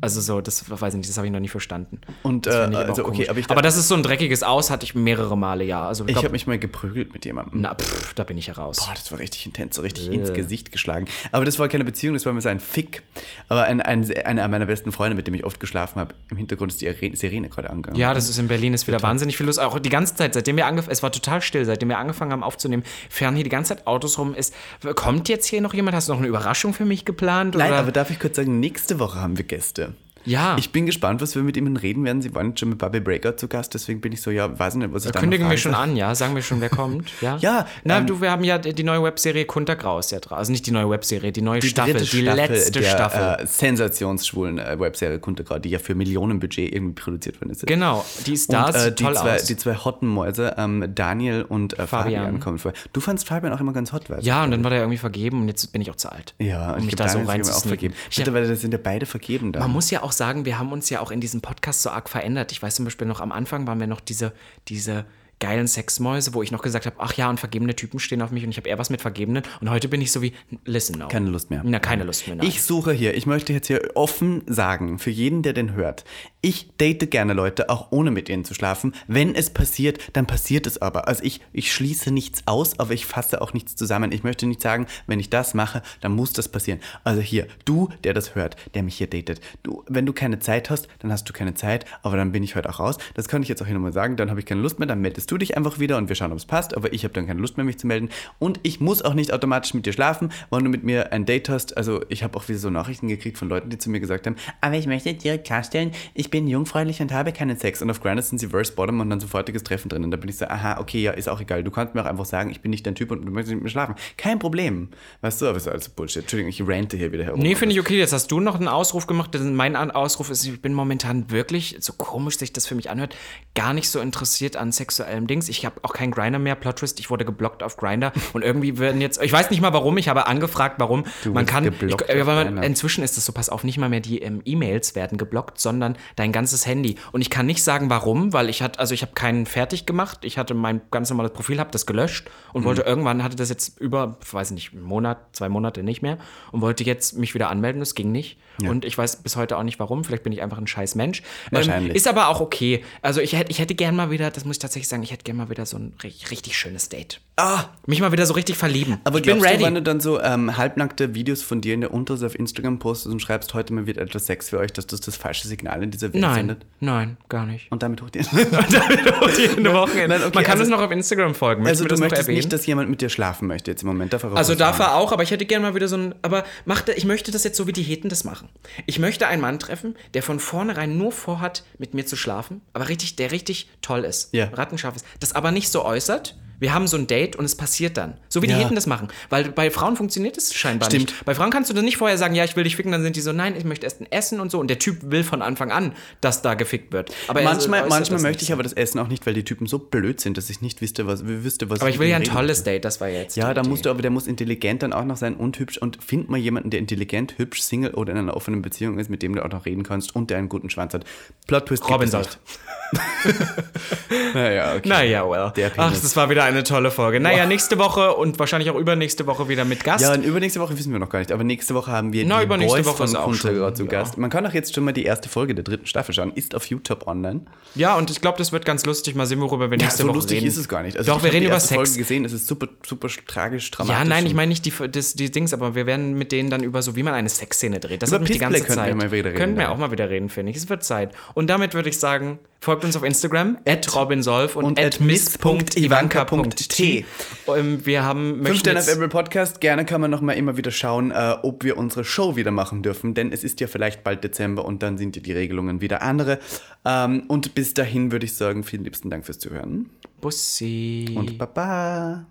Also so, das weiß ich nicht, das habe ich noch nie verstanden. Und, äh, ich also, okay, aber ich aber das ist so ein dreckiges Aus, hatte ich mehrere Male, ja. Also Ich glaub- habe mich mal geprügelt mit jemandem. na, pff, da bin ich heraus. Boah, das war richtig intens, so richtig ins Gesicht geschlagen. Aber das war keine Beziehung, das war mir so ein Fick. Aber ein, ein, einer meiner besten Freunde, mit dem ich oft geschlafen habe, im Hintergrund ist die Are- Sirene gerade angegangen. Ja, das ist in Berlin, ist wieder wahnsinnig viel los. Auch die ganze Zeit, seitdem wir angefangen, es war total still, seitdem wir angefangen haben aufzunehmen, fahren hier die ganze Zeit Autos rum. Ist, kommt jetzt hier noch jemand? Hast du noch eine Überraschung für mich geplant? Nein, oder? aber darf ich kurz sagen, nächste Woche haben wir Gäste. to. Ja. Ich bin gespannt, was wir mit ihnen reden werden. Sie waren schon mit Bobby Breakout zu Gast, deswegen bin ich so, ja, weiß nicht, was ich da Kündigen wir schon an, ja? Sagen wir schon, wer kommt? Ja, [LAUGHS] Ja, Na, ähm, du, wir haben ja die neue Webserie Kuntergraus ja drauf. Also nicht die neue Webserie, die neue Die Staffel, die Staffel letzte der, Staffel. Äh, sensationsschwulen äh, Webserie Kunterkraut, die ja für Millionenbudget irgendwie produziert worden ist. genau, die ist da, Und äh, die, toll zwei, aus. die zwei hotten Mäuse, ähm, Daniel und äh, Fabian. Fabian. kommen vor. Du fandst Fabian auch immer ganz hot, weißt du? ja, und dann war der irgendwie vergeben und jetzt bin ich auch zu alt. Ja, um und mich ich da so ist rein zu vergeben. Mittlerweile sind ja beide vergeben da. Man muss ja auch sagen, wir haben uns ja auch in diesem Podcast so arg verändert. Ich weiß zum Beispiel noch am Anfang waren wir noch diese, diese geilen Sexmäuse, wo ich noch gesagt habe, ach ja, und vergebene Typen stehen auf mich und ich habe eher was mit Vergebenen. Und heute bin ich so wie, listen now. Keine Lust mehr. Na, keine Lust mehr. nein. Ich suche hier, ich möchte jetzt hier offen sagen, für jeden, der den hört, ich date gerne Leute, auch ohne mit ihnen zu schlafen. Wenn es passiert, dann passiert es aber. Also ich, ich schließe nichts aus, aber ich fasse auch nichts zusammen. Ich möchte nicht sagen, wenn ich das mache, dann muss das passieren. Also hier, du, der das hört, der mich hier datet, du, wenn du keine Zeit hast, dann hast du keine Zeit, aber dann bin ich heute auch raus. Das kann ich jetzt auch hier nochmal sagen, dann habe ich keine Lust mehr, dann meldest du dich einfach wieder und wir schauen, ob es passt, aber ich habe dann keine Lust mehr, mich zu melden. Und ich muss auch nicht automatisch mit dir schlafen, wenn du mit mir ein Date hast. Also ich habe auch wieder so Nachrichten gekriegt von Leuten, die zu mir gesagt haben, aber ich möchte direkt klarstellen, ich bin jungfräulich und habe keinen Sex. Und auf Grindr sind sie Verse Bottom und dann sofortiges Treffen drin. Und da bin ich so, aha, okay, ja, ist auch egal. Du kannst mir auch einfach sagen, ich bin nicht dein Typ und du möchtest nicht mit mir schlafen. Kein Problem. Weißt du, aber ist alles Bullshit. Entschuldigung, ich rante hier wieder herum. Nee, finde ich okay. Jetzt hast du noch einen Ausruf gemacht. Mein Ausruf ist, ich bin momentan wirklich, so komisch sich das für mich anhört, gar nicht so interessiert an sexuellem Dings. Ich habe auch keinen Grinder mehr, Plot Twist. Ich wurde geblockt auf Grinder und irgendwie werden jetzt, ich weiß nicht mal warum, ich habe angefragt, warum. man wurdest kann, ich, weil man, inzwischen ist es so, pass auf, nicht mal mehr die ähm, E-Mails werden geblockt, sondern dein ganzes Handy. Und ich kann nicht sagen, warum, weil ich hatte, also ich habe keinen fertig gemacht. Ich hatte mein ganz normales Profil, habe das gelöscht und wollte irgendwann, hatte das jetzt über, weiß nicht, einen Monat, zwei Monate nicht mehr und wollte jetzt mich wieder anmelden. Das ging nicht. Und ich weiß bis heute auch nicht warum. Vielleicht bin ich einfach ein scheiß Mensch. Wahrscheinlich. Ähm, ist aber auch okay. Also ich hätte, ich hätte gern mal wieder, das muss ich tatsächlich sagen, ich hätte gern mal wieder so ein richtig schönes Date. Ah, Mich mal wieder so richtig verlieben. aber ich bin ready. du, wenn du dann so ähm, halbnackte Videos von dir in der Unterhose auf Instagram postest und schreibst, heute mal wird etwas Sex für euch, dass das das falsche Signal in dieser Welt nein, sendet? nein, gar nicht. Und damit hoch die [LAUGHS] Eine Woche. Nein, okay, Man kann also- uns noch auf Instagram folgen. Möchtest Also du das möchtest nicht, dass jemand mit dir schlafen möchte jetzt im Moment. Darf er Also darf er auch, aber ich hätte gerne mal wieder so ein. Aber macht ich möchte das jetzt so, wie die Heten das machen. Ich möchte einen Mann treffen, der von vornherein nur vorhat, mit mir zu schlafen, aber richtig, der richtig toll ist. Ja. Rattenscharf ist. Das aber nicht so äußert. Wir haben so ein Date und es passiert dann. So wie die Ja. Heten das machen. Weil bei Frauen funktioniert es scheinbar Stimmt. nicht. Bei Frauen kannst du dann nicht vorher sagen, ja, ich will dich ficken, dann sind die so, nein, ich möchte erst ein Essen und so. Und der Typ will von Anfang an, dass da gefickt wird. Aber er Manchmal, manchmal möchte ich aber das Essen auch nicht, weil die Typen so blöd sind, dass ich nicht wüsste, was, wüsste, was Aber ich will ja ein tolles soll. Date, das war jetzt. Ja, da musst du aber, der muss intelligent dann auch noch sein und hübsch und find mal jemanden, der intelligent, hübsch, Single oder in einer offenen Beziehung ist, mit dem du auch noch reden kannst und der einen guten Schwanz hat. Plot Twist Robin nicht. [LAUGHS] [LAUGHS] Naja, okay. Naja, well. Ach, das war wieder eine tolle Folge. Naja, nächste Woche und wahrscheinlich auch übernächste Woche wieder mit Gast. Ja, und übernächste Woche wissen wir noch gar nicht, aber nächste Woche haben wir Na, die übernächste Boys Woche von ist auch schon, zu ja. Gast. Man kann auch jetzt schon mal die erste Folge der dritten Staffel schauen. Ist auf YouTube online. Ja, und ich glaube, das wird ganz lustig. Mal sehen, worüber wir Ja, nächste so Woche lustig reden. ist es gar nicht. Also Doch, wir reden über Sex. Folge gesehen, es ist super, super tragisch, dramatisch. Ja, nein, ich meine nicht die, das, die Dings, aber wir werden mit denen dann über so, wie man eine Sexszene dreht. Das Über hat mich die ganze Zeit. wir mal wieder reden, Könnten wir ja. auch mal wieder reden, finde ich. Es wird Zeit. Und damit würde ich sagen, folgt uns auf Instagram, at robinsolf und, und at at miss.ivanka.t. Wir haben, Fünf möchten Sterne auf Apple Podcast. Gerne kann man noch mal immer wieder schauen, äh, ob wir unsere Show wieder machen dürfen, denn es ist ja vielleicht bald Dezember und dann sind ja die Regelungen wieder andere. Ähm, und bis dahin würde ich sagen, vielen liebsten Dank fürs Zuhören Bussi. und Baba.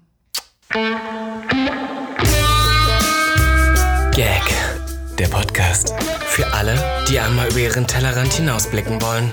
Gag. Der Podcast. Für alle, die einmal über ihren Tellerrand hinausblicken wollen.